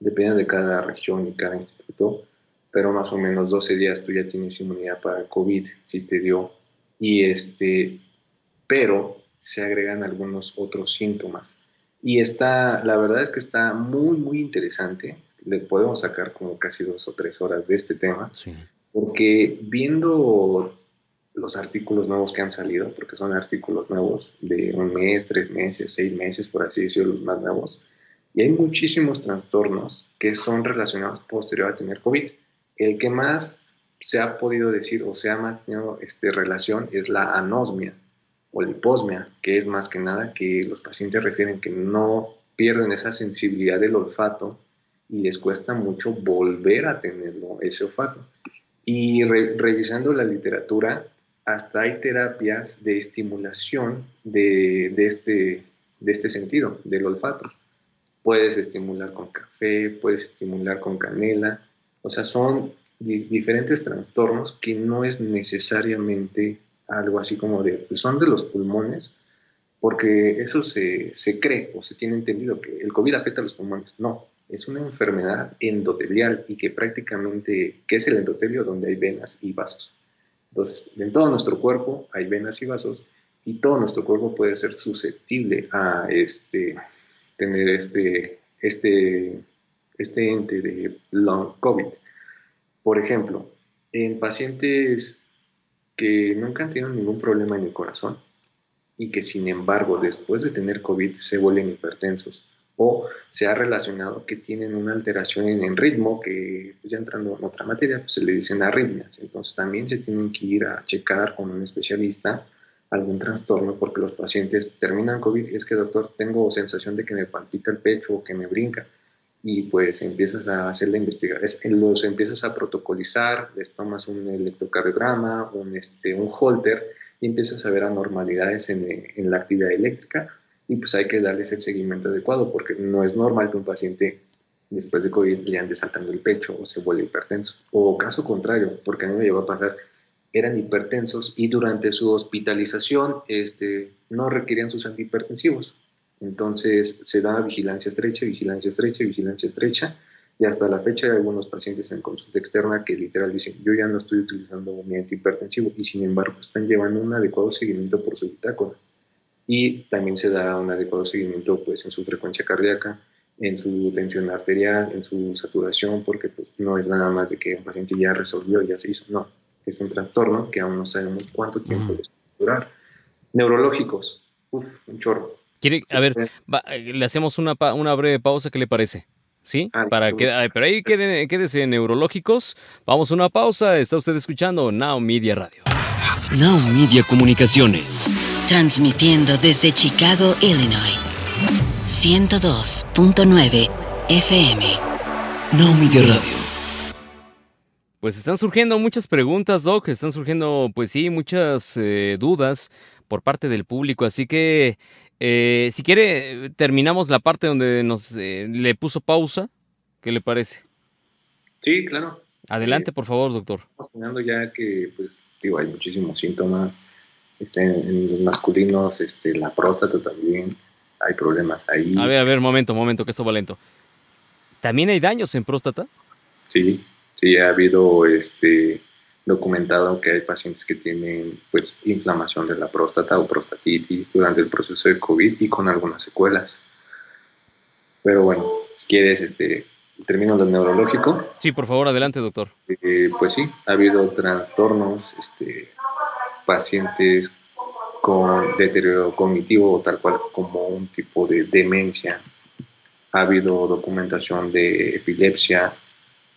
depende de cada región y cada instituto, pero más o menos 12 días tú ya tienes inmunidad para COVID, si te dio, y este, pero se agregan algunos otros síntomas. Y está, la verdad es que está muy, muy interesante le podemos sacar como casi dos o tres horas de este tema, porque viendo los artículos nuevos que han salido, porque son artículos nuevos de un mes, tres meses, seis meses, por así decirlo, los más nuevos, y hay muchísimos trastornos que son relacionados posterior a tener COVID. El que más se ha podido decir o se ha mantenido este, relación es la anosmia o la hiposmia, que es más que nada que los pacientes refieren que no pierden esa sensibilidad del olfato y les cuesta mucho volver a tenerlo, ese olfato. Y revisando la literatura, hasta hay terapias de estimulación de, de, este, de este sentido, del olfato. Puedes estimular con café, puedes estimular con canela, o sea, son diferentes trastornos que no es necesariamente algo así como de, pues son de los pulmones, porque eso se, se cree o se tiene entendido que el COVID afecta a los pulmones. No, es una enfermedad endotelial y que prácticamente, ¿qué es el endotelio? Donde hay venas y vasos. Entonces, en todo nuestro cuerpo hay venas y vasos y todo nuestro cuerpo puede ser susceptible a este, tener este, este, este ente de long COVID. Por ejemplo, en pacientes que nunca han tenido ningún problema en el corazón y que sin embargo después de tener COVID se vuelven hipertensos o se ha relacionado que tienen una alteración en el ritmo, que pues, ya entrando en otra materia, pues se le dicen arritmias. Entonces también se tienen que ir a checar con un especialista algún trastorno porque los pacientes terminan COVID y es que doctor tengo sensación de que me palpita el pecho o que me brinca y pues empiezas a hacer la investigación, los empiezas a protocolizar, les tomas un electrocardiograma, un, este, un holter y empiezas a ver anormalidades en, en la actividad eléctrica y pues hay que darles el seguimiento adecuado porque no es normal que un paciente después de COVID le ande saltando el pecho o se vuelva hipertenso. O caso contrario, porque a mí me llegó a pasar, eran hipertensos y durante su hospitalización este, no requerían sus antihipertensivos. Entonces se da vigilancia estrecha, vigilancia estrecha, vigilancia estrecha. Y hasta la fecha hay algunos pacientes en consulta externa que literal dicen, yo ya no estoy utilizando mi antihipertensivo y sin embargo están llevando un adecuado seguimiento por su bitácora y también se da un adecuado seguimiento pues, en su frecuencia cardíaca, en su tensión arterial, en su saturación, porque pues, no es nada más de que un paciente ya resolvió, ya se hizo, no, es un trastorno que aún no sabemos cuánto tiempo va a durar. Neurológicos, uff, un chorro. ¿Quiere, a ver, le hacemos una, una breve pausa, ¿qué le parece? ¿Sí? Ah, Para que, pero ahí quédese neurológicos. Vamos a una pausa. Está usted escuchando Now Media Radio. Now Media Comunicaciones. Transmitiendo desde Chicago, Illinois. 102.9 FM. No Media Radio. Pues están surgiendo muchas preguntas, Doc. Están surgiendo, pues sí, muchas eh, dudas por parte del público. Así que, eh, si quiere, terminamos la parte donde nos eh, le puso pausa. ¿Qué le parece? Sí, claro. Adelante, por favor, doctor. Estamos ya que, pues, digo, hay muchísimos síntomas este, en los masculinos, este, la próstata también, hay problemas ahí. A ver, a ver, momento, momento, que esto va lento. ¿También hay daños en próstata? Sí, sí, ha habido este, documentado que hay pacientes que tienen pues inflamación de la próstata o prostatitis durante el proceso de COVID y con algunas secuelas. Pero bueno, si quieres, este, termino lo neurológico. Sí, por favor, adelante, doctor. Eh, pues sí, ha habido trastornos, este, pacientes con deterioro cognitivo, tal cual como un tipo de demencia. Ha habido documentación de epilepsia,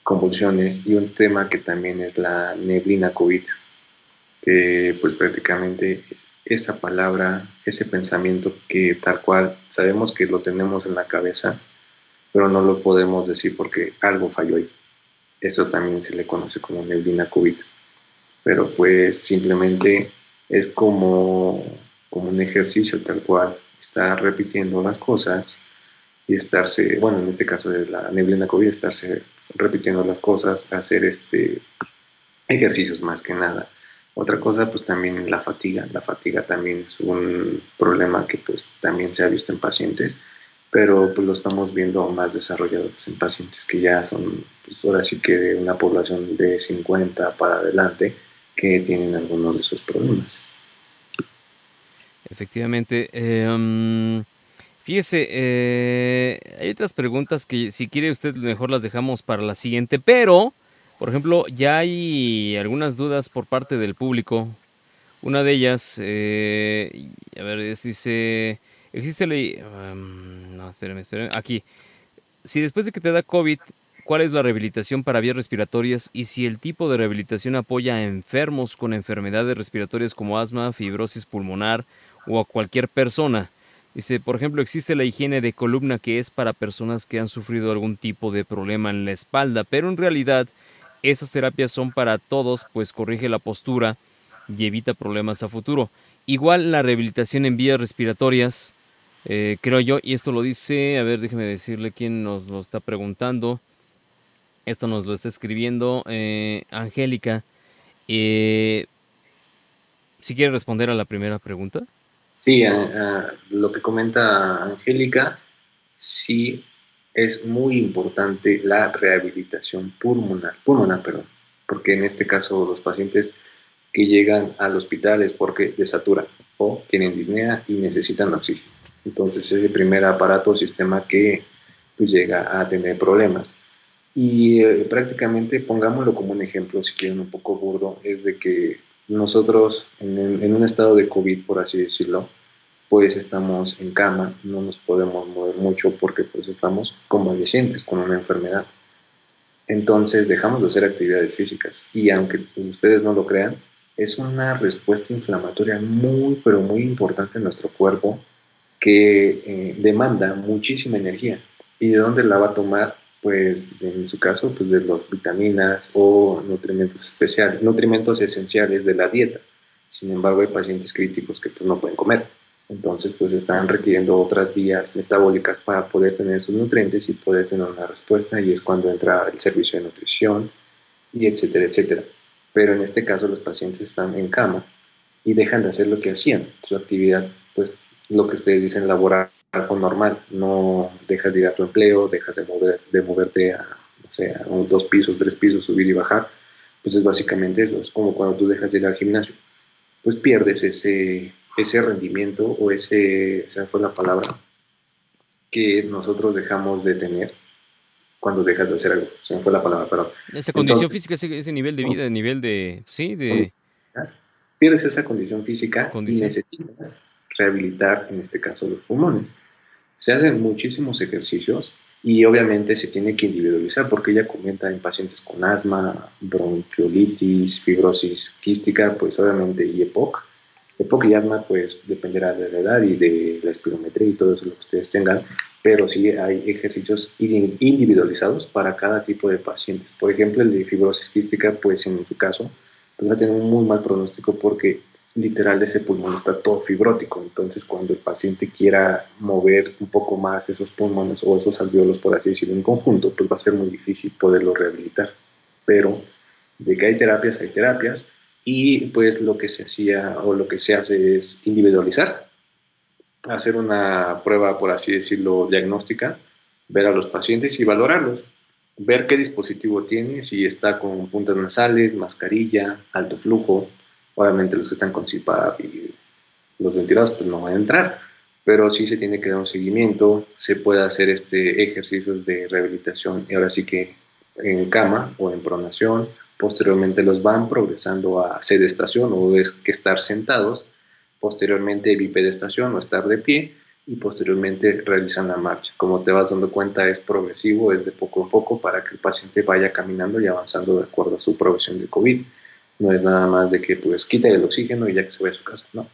convulsiones y un tema que también es la neblina COVID, que pues prácticamente es esa palabra, ese pensamiento que tal cual sabemos que lo tenemos en la cabeza, pero no lo podemos decir porque algo falló ahí. Eso también se le conoce como neblina COVID. Pero pues simplemente es como, como un ejercicio tal cual, estar repitiendo las cosas y estarse, bueno, en este caso de la neblina COVID, estarse repitiendo las cosas, hacer este ejercicios más que nada. Otra cosa, pues también la fatiga. La fatiga también es un problema que pues también se ha visto en pacientes, pero pues lo estamos viendo más desarrollado pues, en pacientes que ya son, pues ahora sí que de una población de 50 para adelante que tienen algunos de esos problemas. Efectivamente. Eh, Fíjese, eh, hay otras preguntas que si quiere usted mejor las dejamos para la siguiente, pero, por ejemplo, ya hay algunas dudas por parte del público. Una de ellas, eh, a ver, dice, existe ley, um, no, espérame, espérame, aquí. Si después de que te da COVID, ¿cuál es la rehabilitación para vías respiratorias y si el tipo de rehabilitación apoya a enfermos con enfermedades respiratorias como asma, fibrosis pulmonar o a cualquier persona? Dice, por ejemplo, existe la higiene de columna que es para personas que han sufrido algún tipo de problema en la espalda, pero en realidad esas terapias son para todos, pues corrige la postura y evita problemas a futuro. Igual la rehabilitación en vías respiratorias, eh, creo yo, y esto lo dice, a ver, déjeme decirle quién nos lo está preguntando. Esto nos lo está escribiendo eh, Angélica. Eh, si quiere responder a la primera pregunta. Sí, lo que comenta Angélica, sí es muy importante la rehabilitación pulmonar, pulmonar, perdón, porque en este caso los pacientes que llegan al hospital es porque desaturan o tienen disnea y necesitan oxígeno. Entonces es el primer aparato o sistema que pues, llega a tener problemas. Y eh, prácticamente, pongámoslo como un ejemplo, si quieren un poco burdo, es de que nosotros en, un estado de COVID, por así decirlo, pues estamos en cama, no nos podemos mover mucho porque pues estamos convalecientes con una enfermedad. Entonces dejamos de hacer actividades físicas y aunque ustedes no lo crean, es una respuesta inflamatoria muy pero muy importante en nuestro cuerpo que eh, demanda muchísima energía. ¿Y de dónde la va a tomar? Pues en su caso, pues de las vitaminas o nutrimentos especiales, nutrimentos esenciales de la dieta. Sin embargo, hay pacientes críticos que pues no pueden comer. Entonces, pues están requiriendo otras vías metabólicas para poder tener sus nutrientes y poder tener una respuesta y es cuando entra el servicio de nutrición y etcétera, etcétera. Pero en este caso los pacientes están en cama y dejan de hacer lo que hacían, su actividad, pues lo que ustedes dicen laboral algo normal, no dejas de ir a tu empleo, dejas de, mover, de moverte a, no sé, a dos pisos, tres pisos, subir y bajar, pues es básicamente eso, es como cuando tú dejas de ir al gimnasio, pues pierdes ese, ese rendimiento o ese, esa fue la palabra, que nosotros dejamos de tener cuando dejas de hacer algo, se me fue la palabra, pero... Esa condición física, ese, nivel de vida, nivel de, sí, de... Pierdes esa condición física y necesitas rehabilitar, en este caso, los pulmones. Se hacen muchísimos ejercicios y obviamente se tiene que individualizar porque ella comenta en pacientes con asma, bronquiolitis, fibrosis quística, pues obviamente y EPOC. EPOC y asma pues dependerá de la edad y de la espirometría y todo eso lo que ustedes tengan, pero sí hay ejercicios individualizados para cada tipo de pacientes. Por ejemplo, el de fibrosis quística, pues en su caso, pues va a tener un muy mal pronóstico porque literal ese pulmón está todo fibrótico, entonces cuando el paciente quiera mover un poco más esos pulmones o esos alveolos, por así decirlo, en conjunto, pues va a ser muy difícil poderlo rehabilitar. Pero de que hay terapias, hay terapias, y pues lo que se hacía o lo que se hace es individualizar, hacer una prueba, por así decirlo, diagnóstica, ver a los pacientes y valorarlos. ver qué dispositivo tiene, si está con puntas nasales, mascarilla, alto flujo. Obviamente los que están con CPAP y los ventilados pues no van a entrar, pero sí se tiene que dar un seguimiento, se puede hacer este ejercicios de rehabilitación ahora sí que en cama o en pronación, posteriormente los van progresando a sedestación o es que estar sentados, posteriormente bipedestación o estar de pie y posteriormente realizan la marcha. Como te vas dando cuenta es progresivo, es de poco a poco para que el paciente vaya caminando y avanzando de acuerdo a su progresión de COVID. No es nada más de que pues quite el oxígeno y ya que se vaya su casa, no.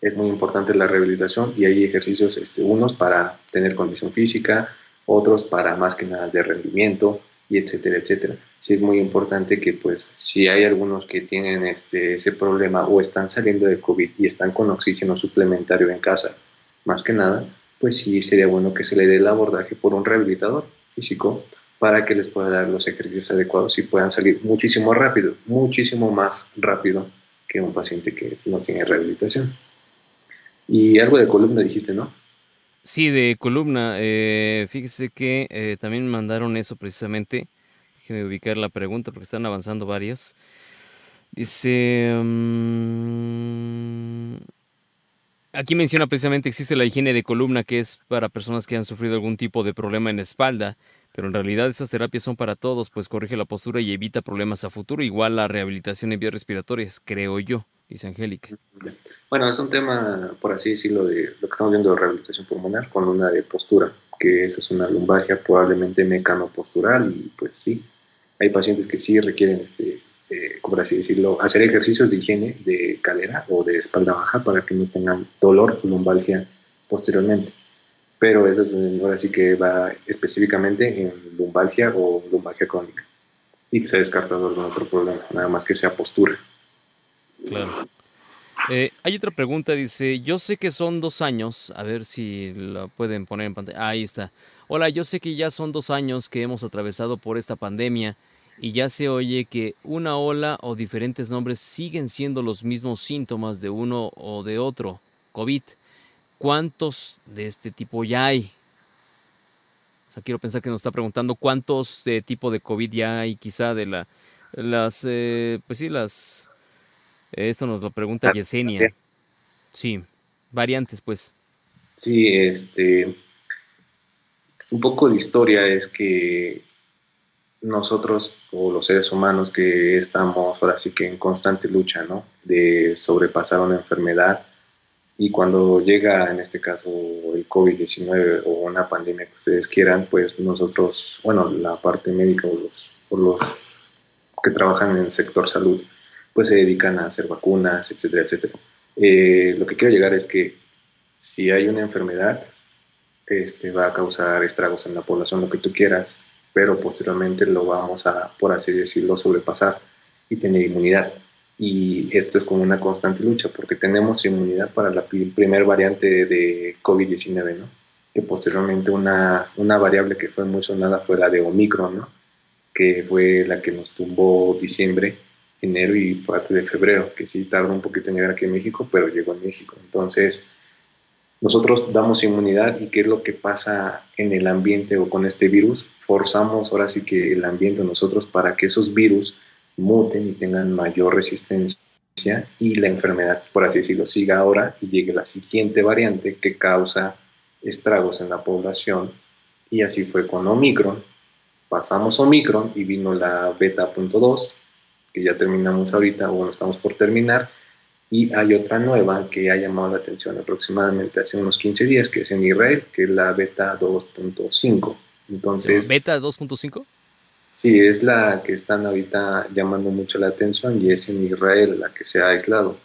Es muy importante la rehabilitación y hay ejercicios, este, unos para tener condición física, otros para más que nada de rendimiento y etcétera, etcétera. Sí es muy importante que pues si hay algunos que tienen este, ese problema o están saliendo de COVID y están con oxígeno suplementario en casa, más que nada, pues sí sería bueno que se le dé el abordaje por un rehabilitador físico para que les pueda dar los ejercicios adecuados y puedan salir muchísimo rápido, muchísimo más rápido que un paciente que no tiene rehabilitación. Y algo de columna dijiste, ¿no? Sí, de columna. Eh, fíjese que eh, también mandaron eso precisamente. Déjeme ubicar la pregunta porque están avanzando varias. Dice... Mm, Aquí menciona precisamente existe la higiene de columna que es para personas que han sufrido algún tipo de problema en la espalda, pero en realidad esas terapias son para todos, pues corrige la postura y evita problemas a futuro, igual la rehabilitación en vías respiratorias, creo yo, dice Angélica. Bueno, es un tema, por así decirlo, de lo que estamos viendo de rehabilitación pulmonar con una de postura, que esa es una lumbalgia probablemente mecanopostural y pues sí, hay pacientes que sí requieren este eh, como así decirlo, hacer ejercicios de higiene de cadera o de espalda baja para que no tengan dolor o lumbalgia posteriormente. Pero eso es, ahora sí que va específicamente en lumbalgia o lumbalgia crónica y que se ha descartado algún otro problema, nada más que sea postura. Claro. Eh, hay otra pregunta, dice, yo sé que son dos años, a ver si la pueden poner en pantalla. Ahí está. Hola, yo sé que ya son dos años que hemos atravesado por esta pandemia y ya se oye que una ola o diferentes nombres siguen siendo los mismos síntomas de uno o de otro, COVID. ¿Cuántos de este tipo ya hay? O sea, quiero pensar que nos está preguntando cuántos de tipo de COVID ya hay, quizá de la, las, eh, pues sí, las, esto nos lo pregunta ah, Yesenia. Sí, variantes, pues. Sí, este, un poco de historia es que nosotros o los seres humanos que estamos ahora sí que en constante lucha, ¿no? De sobrepasar una enfermedad y cuando llega en este caso el COVID-19 o una pandemia que ustedes quieran, pues nosotros, bueno, la parte médica o los, los que trabajan en el sector salud, pues se dedican a hacer vacunas, etcétera, etcétera. Eh, lo que quiero llegar es que si hay una enfermedad, este, va a causar estragos en la población, lo que tú quieras, pero posteriormente lo vamos a, por así decirlo, sobrepasar y tener inmunidad. Y esto es como una constante lucha, porque tenemos inmunidad para la primer variante de COVID-19, ¿no? Que posteriormente una, una variable que fue muy sonada fue la de Omicron, ¿no? Que fue la que nos tumbó diciembre, enero y parte de febrero, que sí tardó un poquito en llegar aquí en México, pero llegó a México. Entonces, nosotros damos inmunidad y qué es lo que pasa en el ambiente o con este virus, forzamos ahora sí que el ambiente nosotros para que esos virus muten y tengan mayor resistencia y la enfermedad, por así decirlo, siga ahora y llegue la siguiente variante que causa estragos en la población y así fue con Omicron. Pasamos Omicron y vino la beta.2, que ya terminamos ahorita, o bueno, estamos por terminar, y hay otra nueva que ha llamado la atención aproximadamente hace unos 15 días, que es en Israel, que es la beta 2.5. Entonces... ¿Beta 2.5? Sí, es la que están ahorita llamando mucho la atención y es en Israel la que se ha aislado.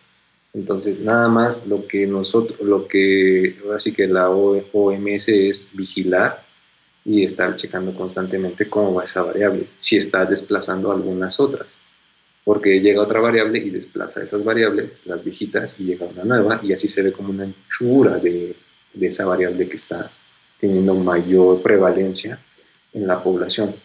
Entonces, nada más lo que nosotros, lo que ahora sí que la OMS es vigilar y estar checando constantemente cómo va esa variable, si está desplazando algunas otras porque llega otra variable y desplaza esas variables, las viejitas, y llega una nueva, y así se ve como una anchura de, de esa variable que está teniendo mayor prevalencia en la población.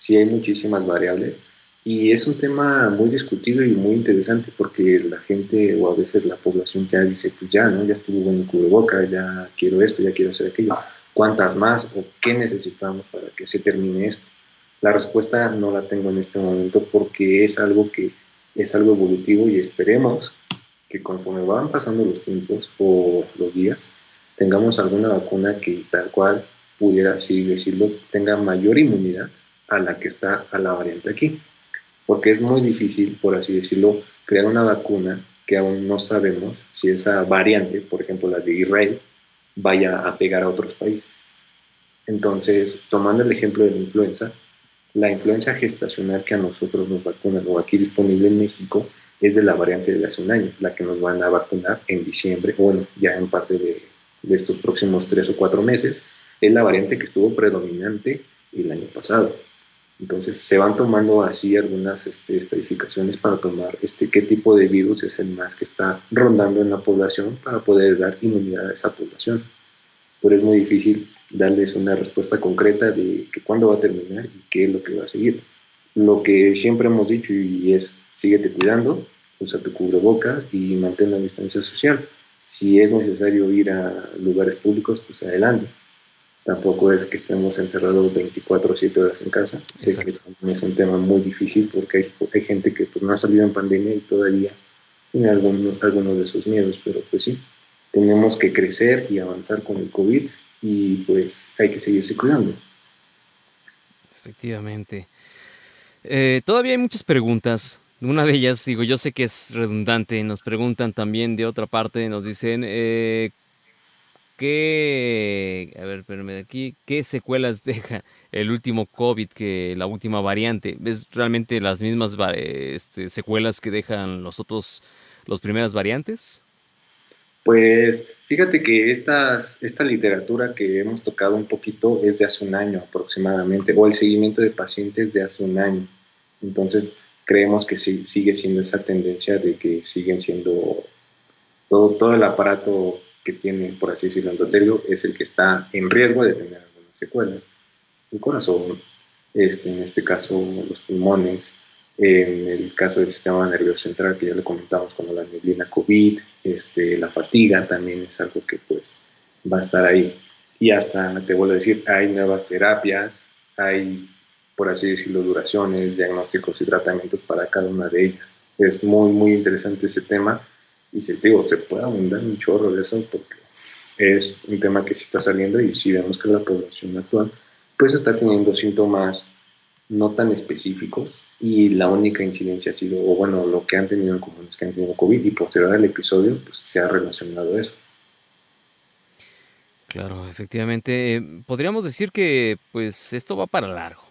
Sí hay muchísimas variables y es un tema muy discutido y muy interesante porque la gente o a veces la población ya dice, pues ya, ¿no? Ya estuvo en cubreboca, ya quiero esto, ya quiero hacer aquello. ¿Cuántas más o qué necesitamos para que se termine esto? La respuesta no la tengo en este momento porque es algo que es algo evolutivo y esperemos que conforme van pasando los tiempos o los días, tengamos alguna vacuna que tal cual pudiera así decirlo, tenga mayor inmunidad a la que está a la variante aquí. Porque es muy difícil, por así decirlo, crear una vacuna que aún no sabemos si esa variante, por ejemplo la de Israel, vaya a pegar a otros países. Entonces, tomando el ejemplo de la influenza, la influenza gestacional que a nosotros nos vacunan o aquí disponible en México es de la variante de hace un año, la que nos van a vacunar en diciembre, o bueno, ya en parte de, de estos próximos tres o cuatro meses, es la variante que estuvo predominante el año pasado. Entonces se van tomando así algunas este, estadificaciones para tomar este, qué tipo de virus es el más que está rondando en la población para poder dar inmunidad a esa población. Pero es muy difícil darles una respuesta concreta de que cuándo va a terminar y qué es lo que va a seguir. Lo que siempre hemos dicho y es, síguete cuidando, usa tu cubrebocas y mantén la distancia social. Si es necesario ir a lugares públicos, pues adelante tampoco es que estemos encerrados 24 o 7 horas en casa. Sé que también es un tema muy difícil porque hay, hay gente que pues, no ha salido en pandemia y todavía tiene algunos alguno de esos miedos, pero pues sí, tenemos que crecer y avanzar con el COVID y pues hay que seguirse cuidando. Efectivamente. Eh, todavía hay muchas preguntas. Una de ellas, digo, yo sé que es redundante, nos preguntan también de otra parte, nos dicen, eh, ¿qué, a ver, espérame aquí, qué secuelas deja el último COVID que la última variante? ¿Ves realmente las mismas este, secuelas que dejan los otros, las primeras variantes? Pues fíjate que estas, esta literatura que hemos tocado un poquito es de hace un año aproximadamente, o el seguimiento de pacientes de hace un año. Entonces, creemos que sí, sigue siendo esa tendencia de que siguen siendo todo, todo el aparato que tiene, por así decirlo, endotelio es el que está en riesgo de tener alguna secuela. El corazón, este, en este caso los pulmones, en el caso del sistema nervioso central, que ya lo comentamos como la neblina COVID, este, la fatiga también es algo que pues va a estar ahí. Y hasta, te vuelvo a decir, hay nuevas terapias, hay, por así decirlo, duraciones, diagnósticos y tratamientos para cada una de ellas. Es muy, muy interesante ese tema y si digo, se puede abundar un chorro de eso porque es un tema que sí está saliendo y si vemos que la población actual pues está teniendo síntomas no tan específicos y la única incidencia ha sido, o bueno, lo que han tenido en común es que han tenido COVID y posterior al episodio pues se ha relacionado eso. Claro, efectivamente. Eh, podríamos decir que pues esto va para largo.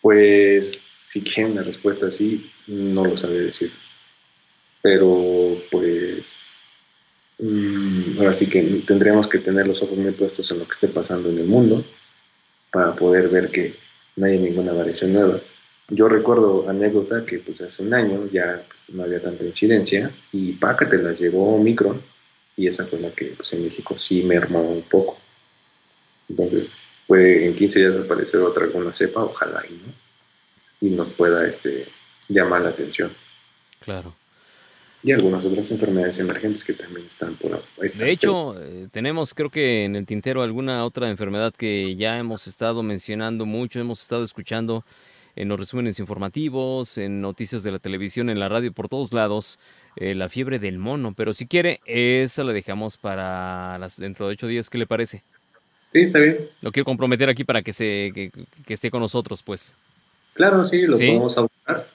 Pues si quieren la respuesta así, no lo sabe decir pero pues mm, ahora sí que tendríamos que tener los ojos muy puestos en lo que esté pasando en el mundo para poder ver que no hay ninguna variación nueva. Yo recuerdo anécdota que pues hace un año ya no había tanta incidencia y te las llegó Omicron y esa fue la que pues, en México sí mermó un poco. Entonces puede en 15 días aparecer otra alguna cepa, ojalá y no, y nos pueda este, llamar la atención. Claro y algunas otras enfermedades emergentes que también están por ahí. De hecho, eh, tenemos creo que en el tintero alguna otra enfermedad que ya hemos estado mencionando mucho, hemos estado escuchando en los resúmenes informativos, en noticias de la televisión, en la radio, por todos lados, eh, la fiebre del mono. Pero si quiere, esa la dejamos para las, dentro de ocho días. ¿Qué le parece? Sí, está bien. Lo quiero comprometer aquí para que, se, que, esté con nosotros, pues. Claro, sí, lo podemos abordar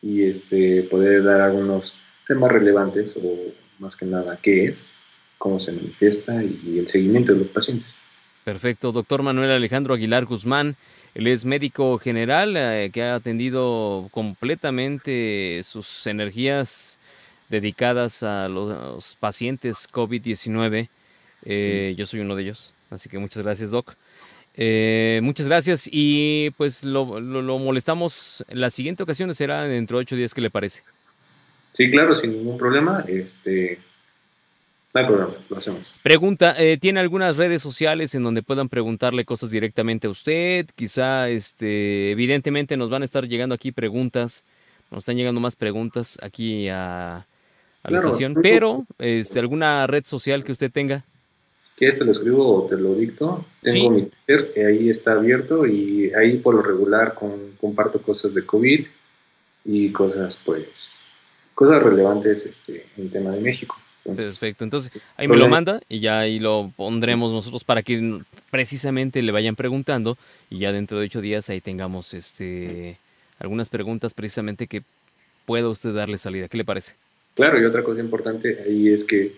y este, poder dar algunos temas relevantes o más que nada qué es, cómo se manifiesta y el seguimiento de los pacientes. Perfecto, doctor Manuel Alejandro Aguilar Guzmán, él es médico general eh, que ha atendido completamente sus energías dedicadas a los pacientes COVID-19. Eh, yo soy uno de ellos, así que muchas gracias, doc. Eh, muchas gracias y pues lo, lo, lo, molestamos. La siguiente ocasión será dentro de ocho días, ¿qué le parece? Sí, claro, sin ningún problema. Este, no hay problema, lo hacemos. Pregunta, eh, ¿tiene algunas redes sociales en donde puedan preguntarle cosas directamente a usted? Quizá, este, evidentemente nos van a estar llegando aquí preguntas, nos están llegando más preguntas aquí a, la estación, pero, este, ¿alguna red social que usted tenga? ¿Quieres te lo escribo o te lo dicto? Tengo mi Twitter, ahí está abierto y ahí por lo regular comparto cosas de COVID y cosas, pues, cosas relevantes este, en tema de México. Perfecto, entonces ahí me lo manda y ya ahí lo pondremos nosotros para que precisamente le vayan preguntando y ya dentro de ocho días ahí tengamos este algunas preguntas precisamente que pueda usted darle salida. ¿Qué le parece? Claro, y otra cosa importante ahí es que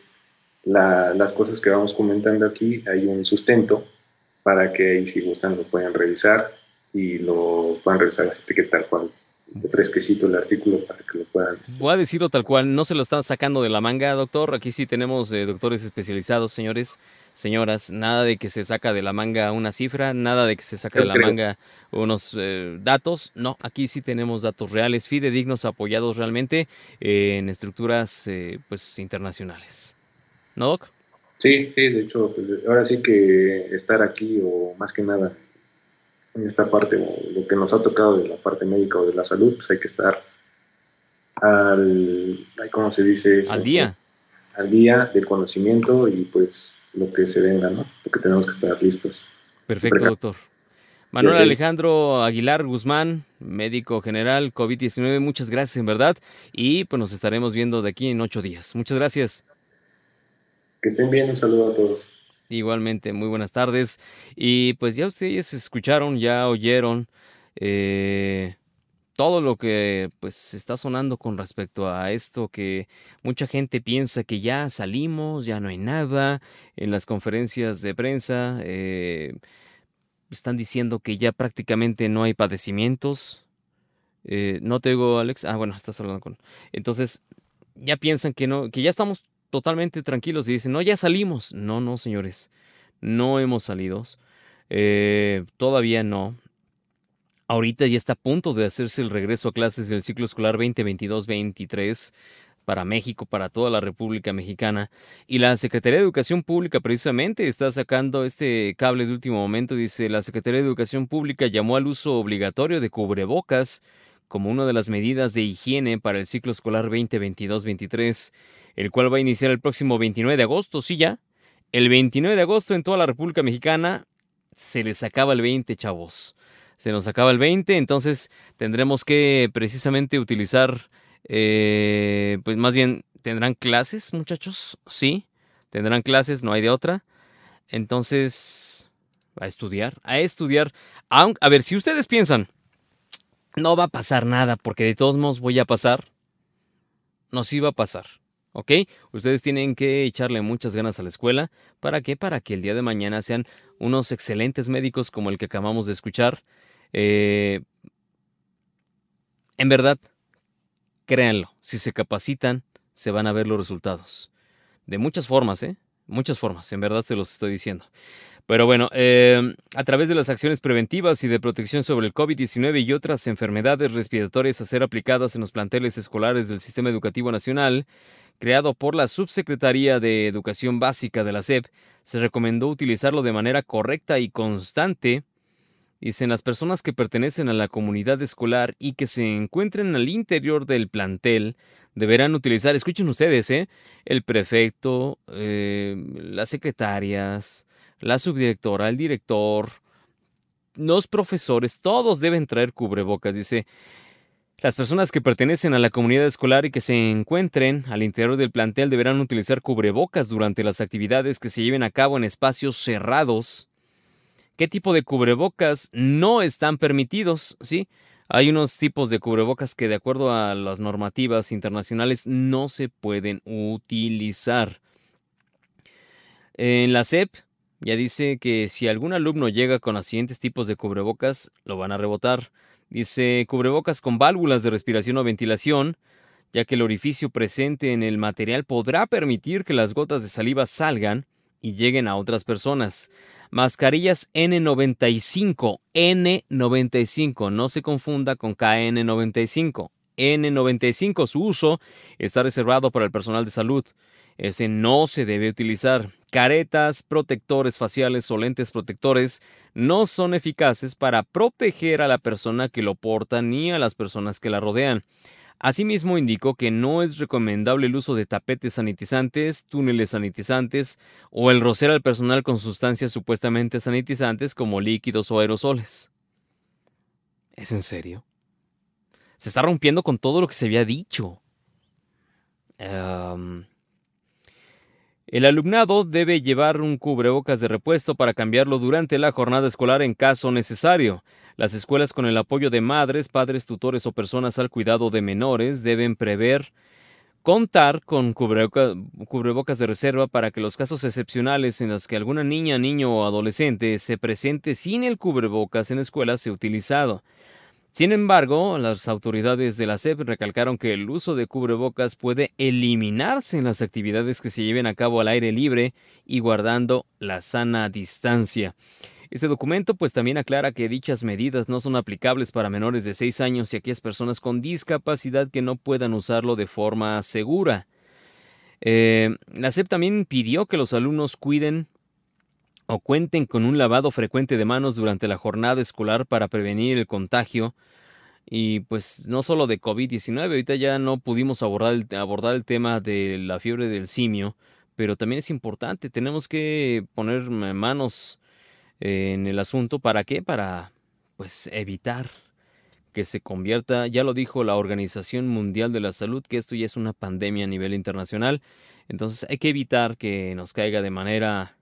las cosas que vamos comentando aquí hay un sustento para que ahí si gustan lo puedan revisar y lo puedan revisar así que tal cual fresquecito el artículo para que lo puedan. Este, Voy a decirlo tal cual, no se lo están sacando de la manga, doctor. Aquí sí tenemos eh, doctores especializados, señores, señoras. Nada de que se saca de la manga una cifra, nada de que se saca de la manga unos eh, datos. No, aquí sí tenemos datos reales, fidedignos, apoyados realmente eh, en estructuras pues internacionales. ¿No, doc? Sí, sí, de hecho, pues, ahora sí que estar aquí o más que nada esta parte, lo que nos ha tocado de la parte médica o de la salud, pues hay que estar al, ¿cómo se dice? Al día. Al día del conocimiento y pues lo que se venga, ¿no? Porque tenemos que estar listos. Perfecto, doctor. Manuel Alejandro Aguilar Guzmán, médico general COVID-19, muchas gracias en verdad y pues nos estaremos viendo de aquí en ocho días. Muchas gracias. Que estén bien, un saludo a todos. Igualmente, muy buenas tardes. Y pues ya ustedes escucharon, ya oyeron eh, todo lo que pues está sonando con respecto a esto que mucha gente piensa que ya salimos, ya no hay nada. En las conferencias de prensa eh, están diciendo que ya prácticamente no hay padecimientos. Eh, no te digo, Alex. Ah, bueno, estás hablando con. Entonces, ya piensan que no, que ya estamos totalmente tranquilos y dicen, no, ya salimos. No, no, señores, no hemos salido. Eh, todavía no. Ahorita ya está a punto de hacerse el regreso a clases del ciclo escolar 2022-23 para México, para toda la República Mexicana. Y la Secretaría de Educación Pública precisamente está sacando este cable de último momento. Dice, la Secretaría de Educación Pública llamó al uso obligatorio de cubrebocas como una de las medidas de higiene para el ciclo escolar 2022-23 el cual va a iniciar el próximo 29 de agosto, sí ya. El 29 de agosto en toda la República Mexicana se les acaba el 20, chavos. Se nos acaba el 20, entonces tendremos que precisamente utilizar, eh, pues más bien, ¿tendrán clases, muchachos? Sí, tendrán clases, no hay de otra. Entonces, a estudiar, a estudiar. A ver, si ustedes piensan, no va a pasar nada, porque de todos modos voy a pasar, nos iba a pasar. ¿Ok? Ustedes tienen que echarle muchas ganas a la escuela. ¿Para qué? Para que el día de mañana sean unos excelentes médicos como el que acabamos de escuchar. Eh, en verdad, créanlo, si se capacitan, se van a ver los resultados. De muchas formas, ¿eh? Muchas formas, en verdad se los estoy diciendo. Pero bueno, eh, a través de las acciones preventivas y de protección sobre el COVID-19 y otras enfermedades respiratorias a ser aplicadas en los planteles escolares del Sistema Educativo Nacional, creado por la Subsecretaría de Educación Básica de la SEP, se recomendó utilizarlo de manera correcta y constante. Dicen las personas que pertenecen a la comunidad escolar y que se encuentren al interior del plantel deberán utilizar, escuchen ustedes, ¿eh? el prefecto, eh, las secretarias, la subdirectora, el director, los profesores, todos deben traer cubrebocas. Dice, las personas que pertenecen a la comunidad escolar y que se encuentren al interior del plantel deberán utilizar cubrebocas durante las actividades que se lleven a cabo en espacios cerrados. ¿Qué tipo de cubrebocas no están permitidos? Sí, hay unos tipos de cubrebocas que de acuerdo a las normativas internacionales no se pueden utilizar. En la SEP ya dice que si algún alumno llega con los siguientes tipos de cubrebocas, lo van a rebotar. Dice cubrebocas con válvulas de respiración o ventilación, ya que el orificio presente en el material podrá permitir que las gotas de saliva salgan y lleguen a otras personas. Mascarillas N95, N95, no se confunda con KN95. N95, su uso está reservado para el personal de salud. Ese no se debe utilizar. Caretas, protectores faciales o lentes protectores no son eficaces para proteger a la persona que lo porta ni a las personas que la rodean. Asimismo, indicó que no es recomendable el uso de tapetes sanitizantes, túneles sanitizantes o el rocer al personal con sustancias supuestamente sanitizantes como líquidos o aerosoles. ¿Es en serio? Se está rompiendo con todo lo que se había dicho. El alumnado debe llevar un cubrebocas de repuesto para cambiarlo durante la jornada escolar en caso necesario. Las escuelas con el apoyo de madres, padres, tutores o personas al cuidado de menores deben prever contar con cubrebocas de reserva para que los casos excepcionales en los que alguna niña, niño o adolescente se presente sin el cubrebocas en la escuela sea utilizado. Sin embargo, las autoridades de la SEP recalcaron que el uso de cubrebocas puede eliminarse en las actividades que se lleven a cabo al aire libre y guardando la sana distancia. Este documento pues también aclara que dichas medidas no son aplicables para menores de 6 años y aquellas personas con discapacidad que no puedan usarlo de forma segura. Eh, la SEP también pidió que los alumnos cuiden o cuenten con un lavado frecuente de manos durante la jornada escolar para prevenir el contagio. Y pues no solo de COVID-19, ahorita ya no pudimos abordar el, abordar el tema de la fiebre del simio, pero también es importante, tenemos que poner manos en el asunto. ¿Para qué? Para pues evitar que se convierta, ya lo dijo la Organización Mundial de la Salud, que esto ya es una pandemia a nivel internacional. Entonces hay que evitar que nos caiga de manera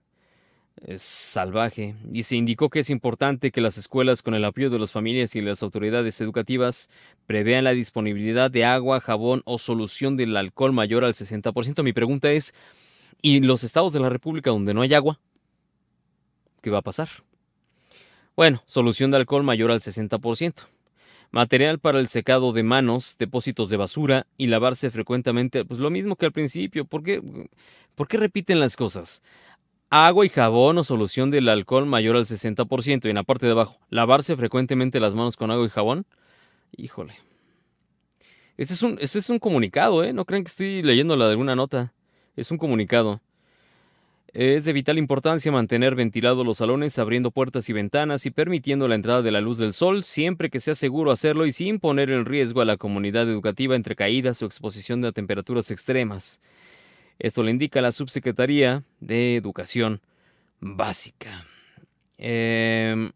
eh, salvaje. Y se indicó que es importante que las escuelas, con el apoyo de las familias y las autoridades educativas, prevean la disponibilidad de agua, jabón o solución del alcohol mayor al 60%. Mi pregunta es, ¿y los estados de la República donde no hay agua? ¿qué va a pasar? Bueno, solución de alcohol mayor al 60%. Material para el secado de manos, depósitos de basura y lavarse frecuentemente. Pues lo mismo que al principio. ¿Por qué, ¿Por qué repiten las cosas? Agua y jabón o solución del alcohol mayor al 60%. Y en la parte de abajo, lavarse frecuentemente las manos con agua y jabón. Híjole. Este es un, es un comunicado, ¿eh? No crean que estoy leyendo la de alguna nota. Es un comunicado. Es de vital importancia mantener ventilados los salones, abriendo puertas y ventanas y permitiendo la entrada de la luz del sol, siempre que sea seguro hacerlo y sin poner en riesgo a la comunidad educativa entre caídas o exposición a temperaturas extremas. Esto le indica la Subsecretaría de Educación Básica. Em,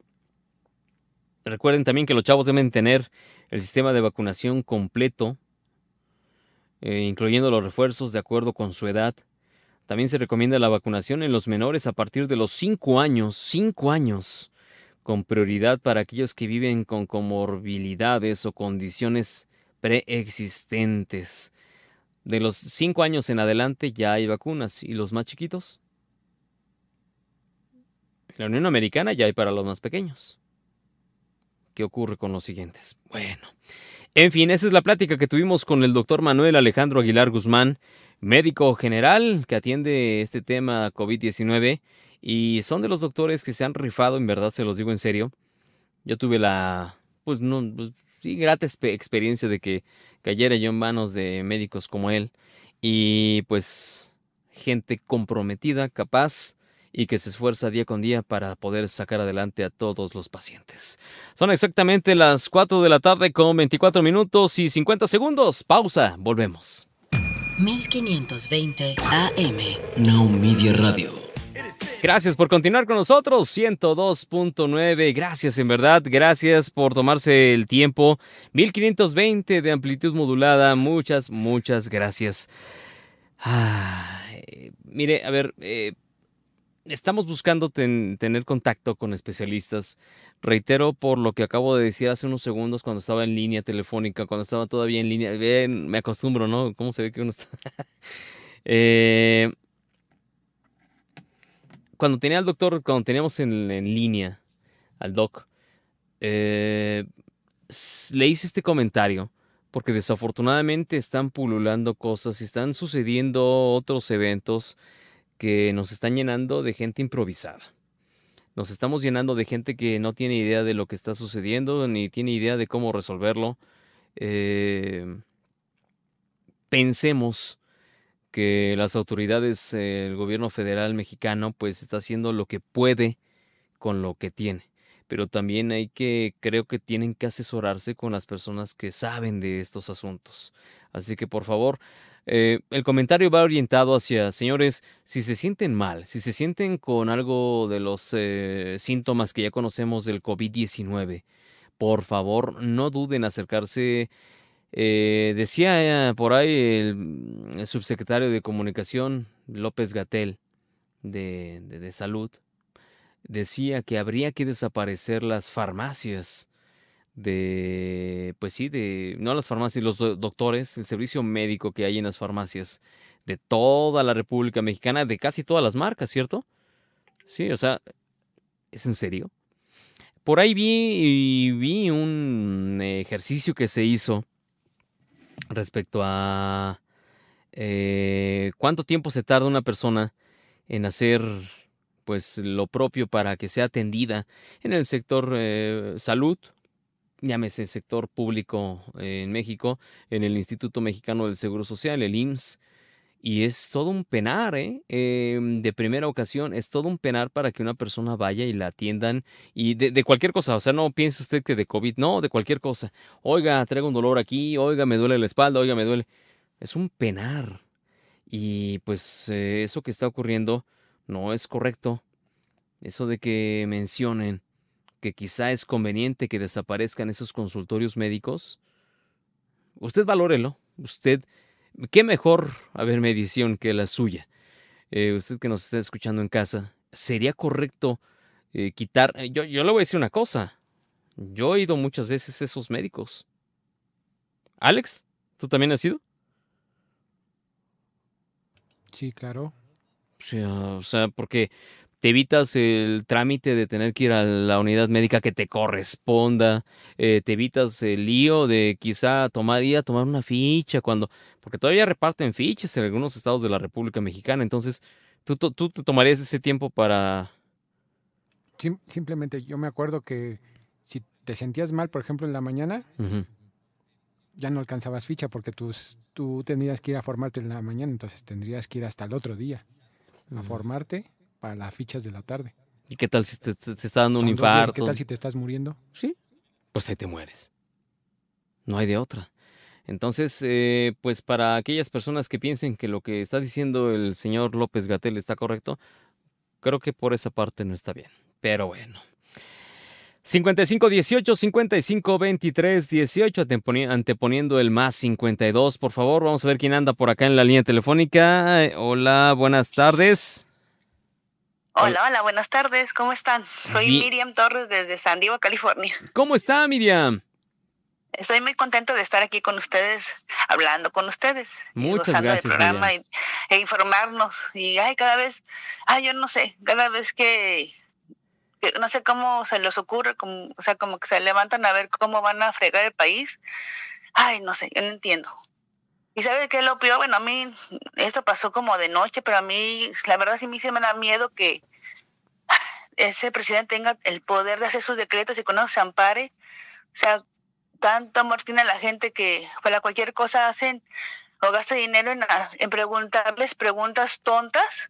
recuerden también que los chavos deben tener el sistema de vacunación completo, eh, incluyendo los refuerzos de acuerdo con su edad. También se recomienda la vacunación en los menores a partir de los 5 años, 5 años, con prioridad para aquellos que viven con comorbilidades o condiciones preexistentes. De los 5 años en adelante ya hay vacunas y los más chiquitos. En la Unión Americana ya hay para los más pequeños. ¿Qué ocurre con los siguientes? Bueno, en fin, esa es la plática que tuvimos con el doctor Manuel Alejandro Aguilar Guzmán, médico general que atiende este tema COVID-19 y son de los doctores que se han rifado, en verdad se los digo en serio. Yo tuve la, pues no, pues, sí, grata experiencia de que cayera yo en manos de médicos como él y pues gente comprometida, capaz y que se esfuerza día con día para poder sacar adelante a todos los pacientes. Son exactamente las 4 de la tarde con 24 minutos y 50 segundos. Pausa, volvemos. 1520 AM. Now Media Radio. Gracias por continuar con nosotros, 102.9, gracias en verdad, gracias por tomarse el tiempo, 1520 de amplitud modulada, muchas, muchas gracias. mire, a ver, eh, estamos buscando tener contacto con especialistas. Reitero por lo que acabo de decir hace unos segundos cuando estaba en línea telefónica, cuando estaba todavía en línea. Bien, me acostumbro, ¿no? ¿Cómo se ve que uno está? Eh, cuando tenía al doctor, cuando teníamos en, línea al doc, eh, le hice este comentario porque desafortunadamente están pululando cosas y están sucediendo otros eventos que nos están llenando de gente improvisada. Nos estamos llenando de gente que no tiene idea de lo que está sucediendo ni tiene idea de cómo resolverlo. Eh, pensemos que las autoridades, el gobierno federal mexicano, pues está haciendo lo que puede con lo que tiene. pero también hay que, creo que tienen que asesorarse con las personas que saben de estos asuntos. Así que por favor, eh, el comentario va orientado hacia, señores, si se sienten mal, si se sienten con algo de los eh, síntomas que ya conocemos del COVID-19, por favor, no duden en acercarse. Eh, decía por ahí el, subsecretario de Comunicación, López Gatel, de, de Salud, decía que habría que desaparecer las farmacias de, pues sí, de, no las farmacias, los doctores, el servicio médico que hay en las farmacias de toda la República Mexicana, de casi todas las marcas, ¿cierto? Sí, o sea, ¿es en serio? Por ahí vi, vi un ejercicio que se hizo respecto a eh, cuánto tiempo se tarda una persona en hacer pues lo propio para que sea atendida en el sector eh, salud llámese sector público en México, en el Instituto Mexicano del Seguro Social, el IMSS, y es todo un penar, ¿eh? Em, de primera ocasión, es todo un penar para que una persona vaya y la atiendan y de, cualquier cosa, o sea, no piense usted que de COVID, no, de cualquier cosa. Oiga, traigo un dolor aquí, oiga, me duele la espalda, oiga, me duele. Es un penar. Y pues eh, eso que está ocurriendo no es correcto. Eso de que mencionen que quizá es conveniente que desaparezcan esos consultorios médicos, usted valórelo. Usted, qué mejor, a ver, medición que la suya. Eh, usted que nos está escuchando en casa, ¿sería correcto eh, quitar? Eh, yo, yo le voy a decir una cosa. Yo he ido muchas veces a esos médicos. Alex, ¿tú también has ido? Sí, claro. o sea, porque te evitas el trámite de tener que ir a la unidad médica que te corresponda, eh, te evitas el lío de quizá tomar, ir a tomar una ficha cuando, porque todavía reparten fichas en algunos estados de la República Mexicana, entonces tú, tú, te tomarías ese tiempo para... simplemente yo me acuerdo que si te sentías mal, por ejemplo, en la mañana, ya no alcanzabas ficha porque tú, tú tenías que ir a formarte en la mañana, entonces tendrías que ir hasta el otro día a formarte para las fichas de la tarde. ¿Y qué tal si te, está dando un infarto? ¿Qué tal si te estás muriendo? Sí, pues ahí te mueres. No hay de otra. Entonces, eh, pues para aquellas personas que piensen que lo que está diciendo el señor López Gatel está correcto, creo que por esa parte no está bien. Pero bueno. 5518 5523 18 anteponiendo el más 52. Por favor, vamos a ver quién anda por acá en la línea telefónica. Hola, buenas tardes. Hola, hola, buenas tardes, ¿cómo están? Soy Miriam Torres desde San Diego, California. ¿Cómo está Miriam? Estoy muy contento de estar aquí con ustedes, hablando con ustedes. Muchas gracias. programa e informarnos. Y ay, cada vez, ay, yo no sé, cada vez que, no sé cómo se les ocurre, como, o sea, como que se levantan a ver cómo van a fregar el país. Ay, no sé, yo no entiendo. Y sabe qué es lo peor, bueno, a mí esto pasó como de noche, pero a mí la verdad sí me, da miedo que ese presidente tenga el poder de hacer sus decretos y que no se ampare. O sea, tanto amor tiene la gente que para cualquier cosa hacen o gasta dinero en, preguntarles preguntas tontas,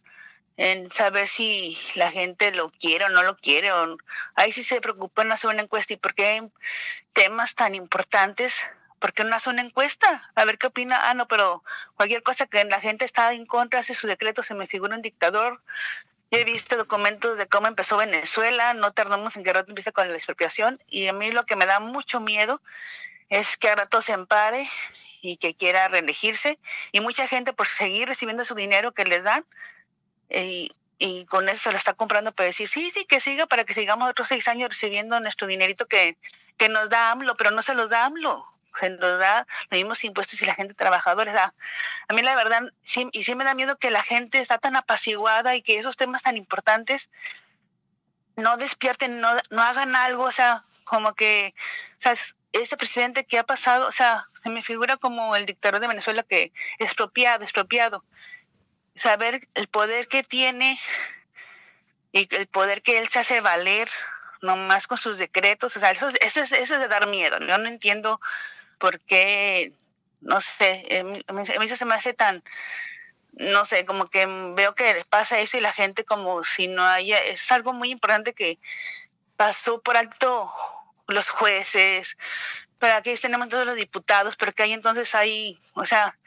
en saber si la gente lo quiere o no lo quiere. O, ahí sí se preocupa en hacer una encuesta y porque hay temas tan importantes ¿por qué no hace una encuesta? A ver qué opina. Ah, no, pero cualquier cosa que la gente está en contra, hace su decreto, se me figura un dictador. Yo he visto documentos de cómo empezó Venezuela, no tardamos en que rato empiece con la expropiación, y a mí lo que me da mucho miedo es que a rato se empare y que quiera reelegirse, y mucha gente por seguir recibiendo su dinero que les dan, y, y con eso se lo está comprando para decir, sí, sí, que siga para que sigamos otros seis años recibiendo nuestro dinerito que, que nos da AMLO, pero no se los da AMLO se nos los mismos impuestos y la gente trabajadora da. A mí la verdad, sí, y sí me da miedo que la gente está tan apaciguada y que esos temas tan importantes no despierten, no, no hagan algo, o sea, como que, o sea, ese presidente que ha pasado, o sea, se me figura como el dictador de Venezuela que expropiado, expropiado. Saber el poder que tiene y el poder que él se hace valer nomás con sus decretos, o sea, eso, eso, es, eso es de dar miedo. Yo no entiendo porque, no sé, eh, a mí, eso se me hace tan, no sé, como que veo que pasa eso y la gente como si no haya, es algo muy importante que pasó por alto los jueces, pero aquí tenemos todos los diputados, pero que hay entonces hay, o sea,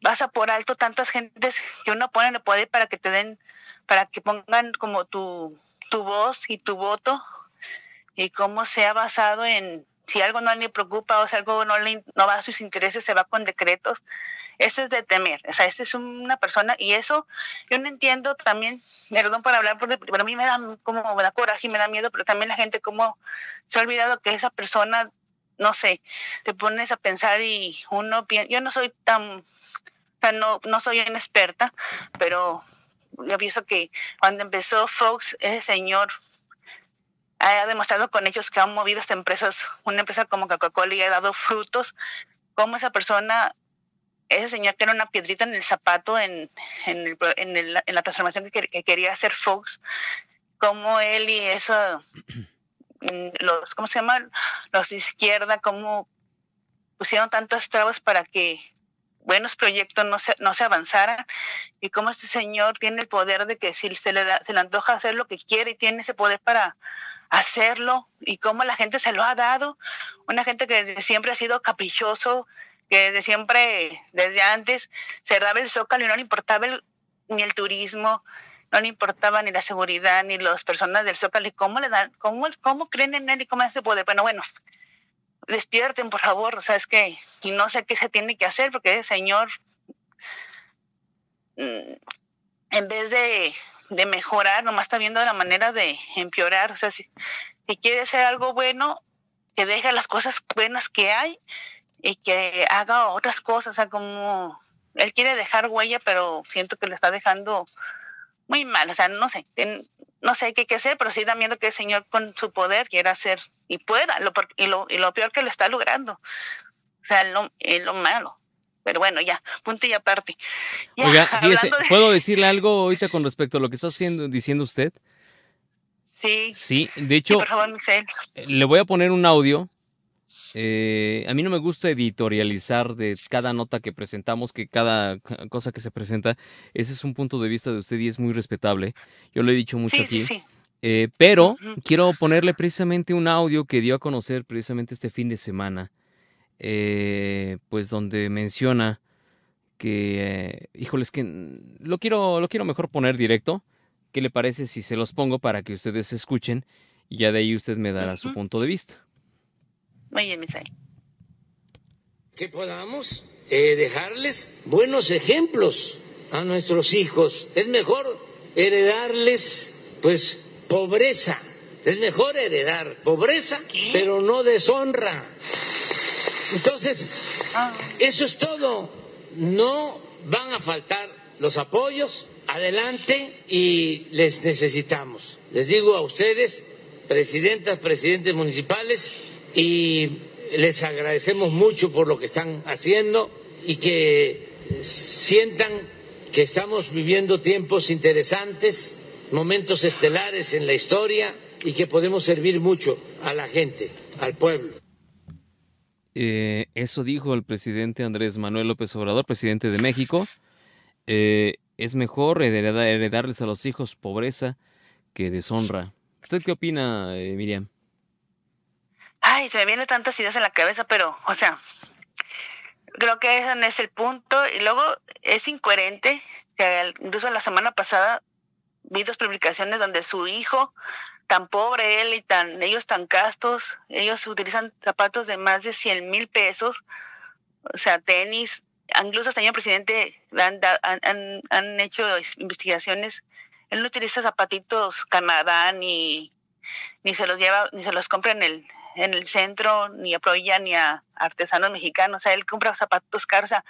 pasa por alto tantas gentes que uno pone el poder para que te den, para que pongan como tu, tu voz y tu voto y cómo se ha basado en si algo no le preocupa o si algo no le no va a sus intereses, se va con decretos. Eso es de temer. O sea, esta es una persona y eso yo no entiendo también, perdón por hablar, pero a mí me da como me da coraje y me da miedo, pero también la gente como se ha olvidado que esa persona, no sé, te pones a pensar y uno piensa, yo no soy tan, o sea, no, no soy una experta, pero yo pienso que cuando empezó Fox, ese señor ha demostrado con hechos que han movido esta empresas, una empresa como Coca-Cola y ha dado frutos, como esa persona, ese señor tiene una piedrita en el zapato en, la transformación que, quería hacer Fox, como él y eso, mm, los, ¿cómo se llama? Los de izquierda, como pusieron tantos trabas para que buenos proyectos no se, no se avanzaran y cómo este señor tiene el poder de que si se le, da, se le antoja hacer lo que quiere y tiene ese poder para hacerlo y cómo la gente se lo ha dado. Una gente que desde siempre ha sido caprichoso, que desde siempre, desde antes, cerraba el zócalo y no le importaba ni el turismo, no le importaba ni la seguridad, ni las personas del zócalo y cómo le dan, cómo, cómo creen en él y cómo hace poder. Bueno, bueno, despierten, por favor. O sea, es que no sé qué se tiene que hacer porque el señor, mm, en vez de de mejorar, nomás está viendo la manera de empeorar. O sea, si, quiere hacer algo bueno, que deje las cosas buenas que hay y que haga otras cosas. O sea, como él quiere dejar huella, pero siento que lo está dejando muy mal. O sea, no sé, no sé qué hay hacer, pero sí da miedo que el Señor con su poder quiera hacer y pueda. Lo, y, lo, y lo peor que lo está logrando. O sea, lo, lo malo. Pero bueno, ya, punto y aparte. Oiga, fíjese, ¿puedo decirle algo ahorita con respecto a lo que está haciendo, diciendo usted? Sí. Sí, de hecho, eh, le voy a poner un audio. Eh, a mí no me gusta editorializar de cada nota que presentamos, que cada cosa que se presenta. Ese es un punto de vista de usted y es muy respetable. Yo lo he dicho mucho aquí. Sí, sí. Eh, pero quiero ponerle precisamente un audio que dio a conocer precisamente este fin de semana eh, pues donde menciona que, híjoles, que lo quiero, lo quiero mejor poner directo. ¿Qué le parece si se los pongo para que ustedes escuchen y ya de ahí usted me dará su punto de vista? Muy bien, Misael. Que podamos eh, dejarles buenos ejemplos a nuestros hijos. Es mejor heredarles, pues, pobreza. Es mejor heredar pobreza, pero no deshonra. Entonces, eso es todo. No van a faltar los apoyos. Adelante y les necesitamos. Les digo a ustedes, presidentas, presidentes municipales, y les agradecemos mucho por lo que están haciendo y que sientan que estamos viviendo tiempos interesantes, momentos estelares en la historia y que podemos servir mucho a la gente, al pueblo. Eh, eso dijo el presidente Andrés Manuel López Obrador, presidente de México. Eh, es mejor heredarles a los hijos pobreza que deshonra. ¿Usted qué opina, eh, Miriam? Ay, se me vienen tantas ideas en la cabeza, pero, o sea, creo que ese no es el punto. Y luego es incoherente, que incluso la semana pasada vi dos publicaciones donde su hijo tan pobre él y tan ellos tan castos, ellos utilizan zapatos de más de 100 mil pesos, o sea, tenis, incluso hasta el señor presidente han, han, han, hecho investigaciones, él no utiliza zapatitos Canadá ni, ni se los lleva, ni se los compra en el, en el centro, ni a Proya, ni a artesanos mexicanos, o sea, él compra zapatos Carza.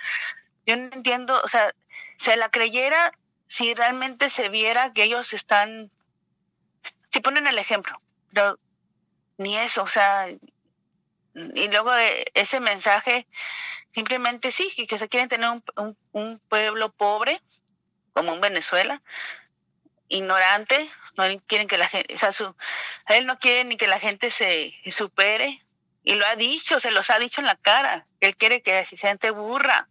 Yo no entiendo, o sea, se la creyera si realmente se viera que ellos están si ponen el ejemplo, pero ni eso, o sea, y luego ese mensaje, simplemente sí, que se quieren tener un, pueblo pobre, como un Venezuela, ignorante, no quieren que la gente, o sea, su, él no quiere ni que la gente se supere, y lo ha dicho, se los ha dicho en la cara, él quiere que la gente burra,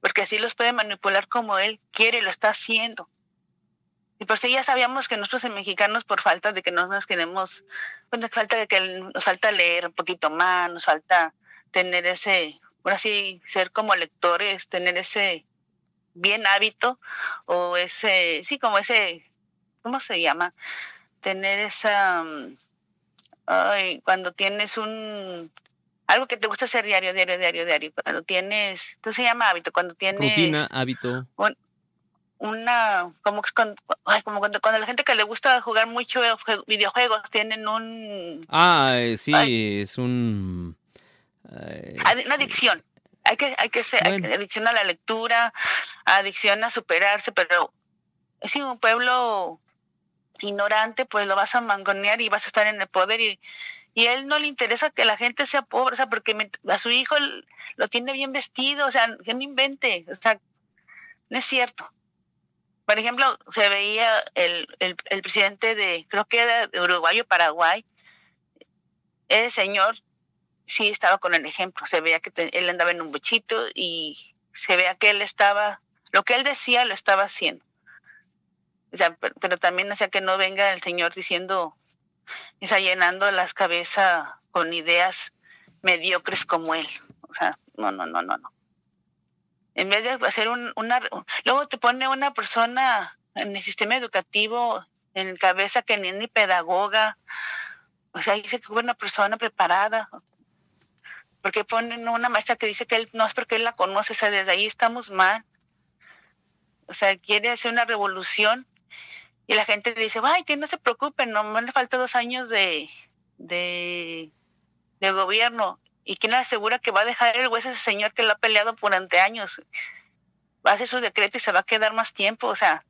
porque así los puede manipular como él quiere y lo está haciendo. Y por si ya sabíamos que nosotros mexicanos, por falta de que no nos queremos, pues nos falta de que nos falta leer un poquito más, nos falta tener ese, por así ser como lectores, tener ese bien hábito o ese, sí, como ese, ¿cómo se llama? Tener esa, mm, ay, cuando tienes un, algo que te gusta hacer diario, diario, diario, diario, cuando tienes, ¿qué se llama hábito? Cuando tienes... Rutina, hábito una como cuando, como cuando, cuando, la gente que le gusta jugar mucho videojuegos tienen un ah eh, sí es un eh, una adicción. Hay que hay que ser adicción a la lectura adicción a superarse pero si un pueblo ignorante pues lo vas a mangonear y vas a estar en el poder y y a él no le interesa que la gente sea pobre, o sea, porque a su hijo lo tiene bien vestido, o sea, que no invente, o sea, no es cierto. Por ejemplo, se veía el, el, presidente de, creo que era de Uruguay o Paraguay, ese señor sí estaba con el ejemplo, se veía que él andaba en un buchito y se veía que él estaba, lo que él decía lo estaba haciendo. O sea, pero, también hacía que no venga el señor diciendo, está llenando las cabezas con ideas mediocres como él. O sea, no, no, no, no, no en vez de hacer un, una... Luego te pone una persona en el sistema educativo en cabeza que ni, ni pedagoga, o sea, dice que fue una persona preparada. Porque ponen una maestra que dice que él no es porque él la conoce, o sea, desde ahí estamos mal. O sea, quiere hacer una revolución y la gente dice, ay, que no se preocupen, no me falta dos años de, de, de gobierno. ¿Y quién asegura que va a dejar el hueso ese señor que lo ha peleado durante años? Va a hacer su decreto y se va a quedar más tiempo. O sea,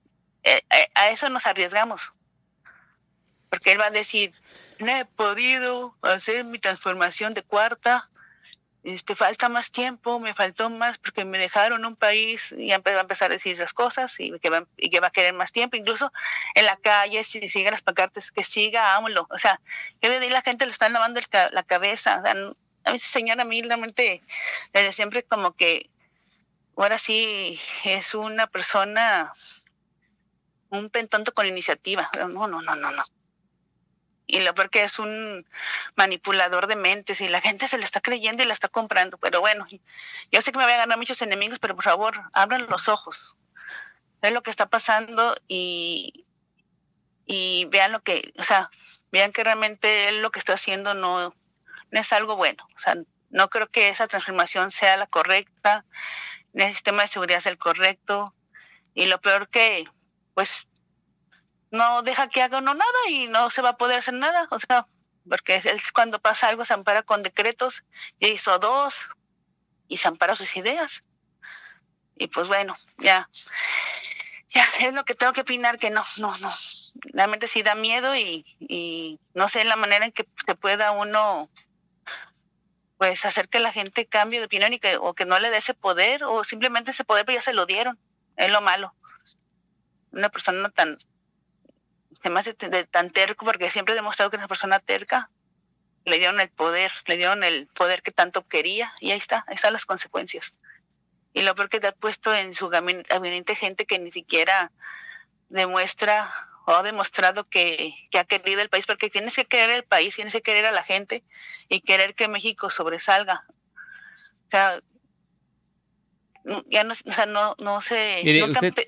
eh, eh, a eso nos arriesgamos. Porque él va a decir, no he podido hacer mi transformación de cuarta, este, falta más tiempo, me faltó más porque me dejaron un país y va a empezar a decir las cosas y que, va, y que va a querer más tiempo, incluso en la calle, si siguen las pancartas, que siga, AMLO. O sea, yo le la gente le están lavando la cabeza. O sea, a mí señora, a mí realmente desde siempre como que ahora sí es una persona, un pentonto con iniciativa. No, no, no, no, no. Y lo peor que es un manipulador de mentes y la gente se lo está creyendo y la está comprando. Pero bueno, yo sé que me voy a ganar muchos enemigos, pero por favor, abran los ojos. Vean lo que está pasando y, y vean lo que, o sea, vean que realmente él lo que está haciendo no, no es algo bueno. O sea, no creo que esa transformación sea la correcta, el sistema de seguridad es el correcto. Y lo peor que, pues, no deja que haga uno nada y no se va a poder hacer nada. O sea, porque es cuando pasa algo se ampara con decretos, y hizo dos y se ampara sus ideas. Y pues bueno, ya, ya es lo que tengo que opinar que no, no, no. Realmente sí da miedo y, y no sé la manera en que se pueda uno pues hacer que la gente cambie de opinión y que o que no le dé ese poder o simplemente ese poder pero ya se lo dieron. Es lo malo. Una persona tan me hace tan terco porque siempre he demostrado que es una persona terca. Le dieron el poder le dieron el poder que tanto quería y ahí está ahí están las consecuencias. Y lo peor que te ha puesto en su gabinete gente que ni siquiera demuestra o ha demostrado que, ha querido el país, porque tienes que querer el país, tienes que querer a la gente y querer que México sobresalga. O sea, ya no, o sea, no, no sé,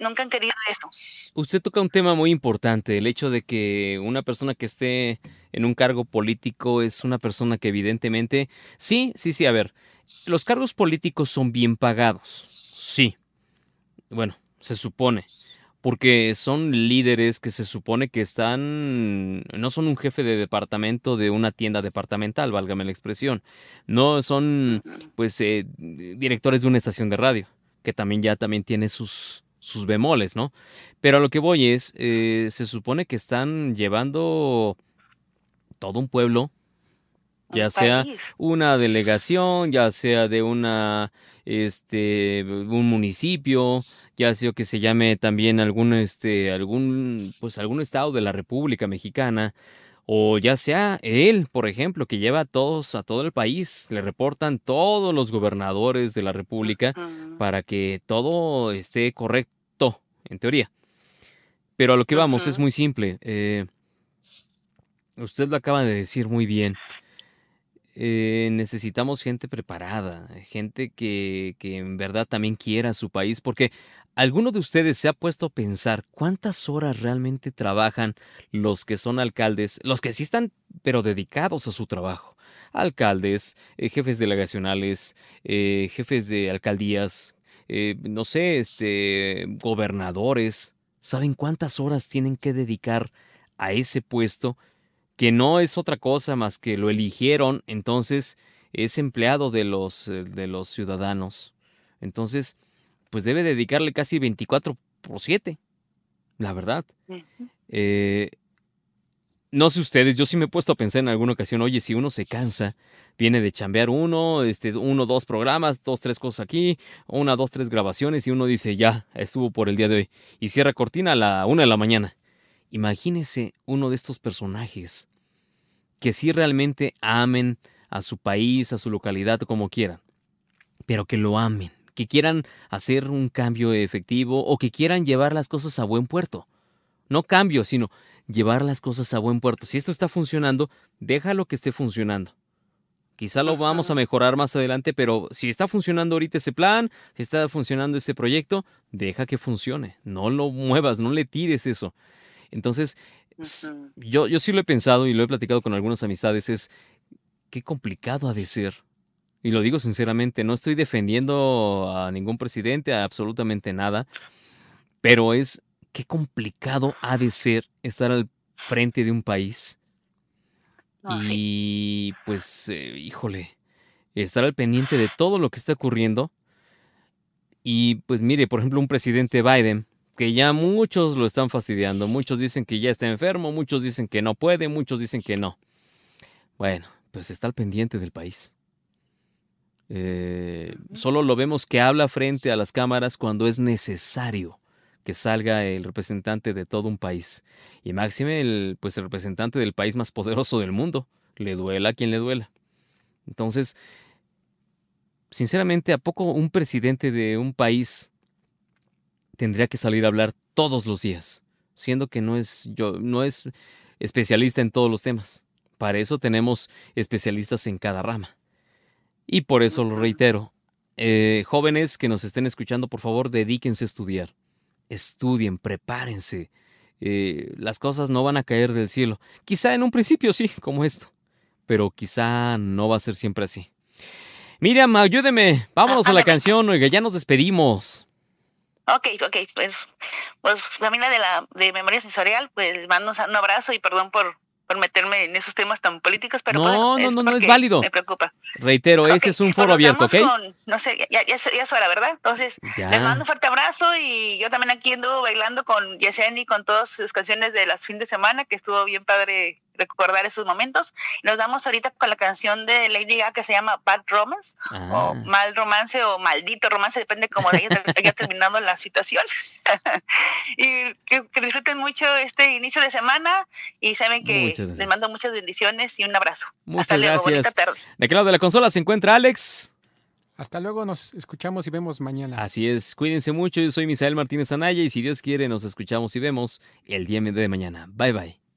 nunca, han querido eso. Usted toca un tema muy importante, el hecho de que una persona que esté en un cargo político es una persona que evidentemente, sí, sí, sí, a ver, los cargos políticos son bien pagados, sí, bueno, se supone, porque son líderes que se supone que están, no son un jefe de departamento de una tienda departamental, válgame la expresión, no son pues eh, directores de una estación de radio, que también ya también tiene sus, sus bemoles, ¿no? Pero a lo que voy es, eh, se supone que están llevando todo un pueblo, ya sea una delegación, ya sea de una este un municipio, ya sea que se llame también algún este algún pues algún estado de la República Mexicana o ya sea él, por ejemplo, que lleva a todos a todo el país, le reportan todos los gobernadores de la República para que todo esté correcto en teoría. Pero a lo que vamos es muy simple. Eh, usted lo acaba de decir muy bien. Eh, necesitamos gente preparada, gente que, que en verdad también quiera su país, porque ¿Alguno de ustedes se ha puesto a pensar cuántas horas realmente trabajan los que son alcaldes, los que sí están pero dedicados a su trabajo? Alcaldes, eh, jefes delegacionales, eh, jefes de alcaldías, eh, no sé, este, gobernadores. ¿Saben cuántas horas tienen que dedicar a ese puesto? Que no es otra cosa más que lo eligieron, entonces es empleado de los, de los ciudadanos. Entonces, pues debe dedicarle casi 24 por 7, la verdad. Eh, no sé ustedes, yo sí me he puesto a pensar en alguna ocasión, oye, si uno se cansa, viene de chambear uno, este, uno, dos programas, dos, tres cosas aquí, una, dos, tres grabaciones, y uno dice, ya, estuvo por el día de hoy, y cierra cortina a la una de la mañana. Imagínese uno de estos personajes que sí realmente amen a su país, a su localidad, como quieran, pero que lo amen que quieran hacer un cambio efectivo o que quieran llevar las cosas a buen puerto. No cambio, sino llevar las cosas a buen puerto. Si esto está funcionando, déjalo que esté funcionando. Quizá lo vamos a mejorar más adelante, pero si está funcionando ahorita ese plan, si está funcionando ese proyecto, deja que funcione. No lo muevas, no le tires eso. Entonces, yo, yo sí lo he pensado y lo he platicado con algunas amistades, es qué complicado ha de ser y lo digo sinceramente, no estoy defendiendo a ningún presidente, a absolutamente nada, pero es qué complicado ha de ser estar al frente de un país. y pues, eh, híjole, estar al pendiente de todo lo que está ocurriendo. Y pues mire, por ejemplo, un presidente Biden, que ya muchos lo están fastidiando, muchos dicen que ya está enfermo, muchos dicen que no puede, muchos dicen que no. Bueno, pues está al pendiente del país. Eh, solo lo vemos que habla frente a las cámaras cuando es necesario que salga el representante de todo un país. Y máxime el, pues el representante del país más poderoso del mundo. Le duela a quien le duela. Entonces, sinceramente, ¿a poco un presidente de un país tendría que salir a hablar todos los días? Siendo que no es, yo, no es especialista en todos los temas. Para eso tenemos especialistas en cada rama. Y por eso lo reitero. Eh, jóvenes que nos estén escuchando, por favor, dedíquense a estudiar. Estudien, prepárense. Eh, las cosas no van a caer del cielo. Quizá en un principio sí, como esto. Pero quizá no va a ser siempre así. Miriam, ayúdeme. Vámonos a la canción, oiga, ya nos despedimos. Ok, ok, pues, pues familia de la de Memoria Sensorial, pues mando un abrazo y perdón por, por meterme en esos temas tan políticos, pero no, no, no, no es válido. Me preocupa. Reitero, este es un foro abierto, ¿ok? no sé, ya, ya, ya, es hora, ¿verdad? Entonces, les mando un fuerte abrazo y yo también aquí ando bailando con Yesenia y con todas sus canciones de las fin de semana, que estuvo bien padre recordar esos momentos. Nos damos ahorita con la canción de Lady Gaga que se llama Bad Romance, o ah. Mal Romance, o Maldito Romance, depende cómo ella haya terminado la situación. y que, disfruten mucho este inicio de semana y saben que les mando muchas bendiciones y un abrazo. Muchas Hasta luego, gracias. tarde. De aquel lado de la consola se encuentra Alex. Hasta luego, nos escuchamos y vemos mañana. Así es, cuídense mucho, yo soy Misael Martínez Anaya y si Dios quiere nos escuchamos y vemos el día de mañana. Bye bye.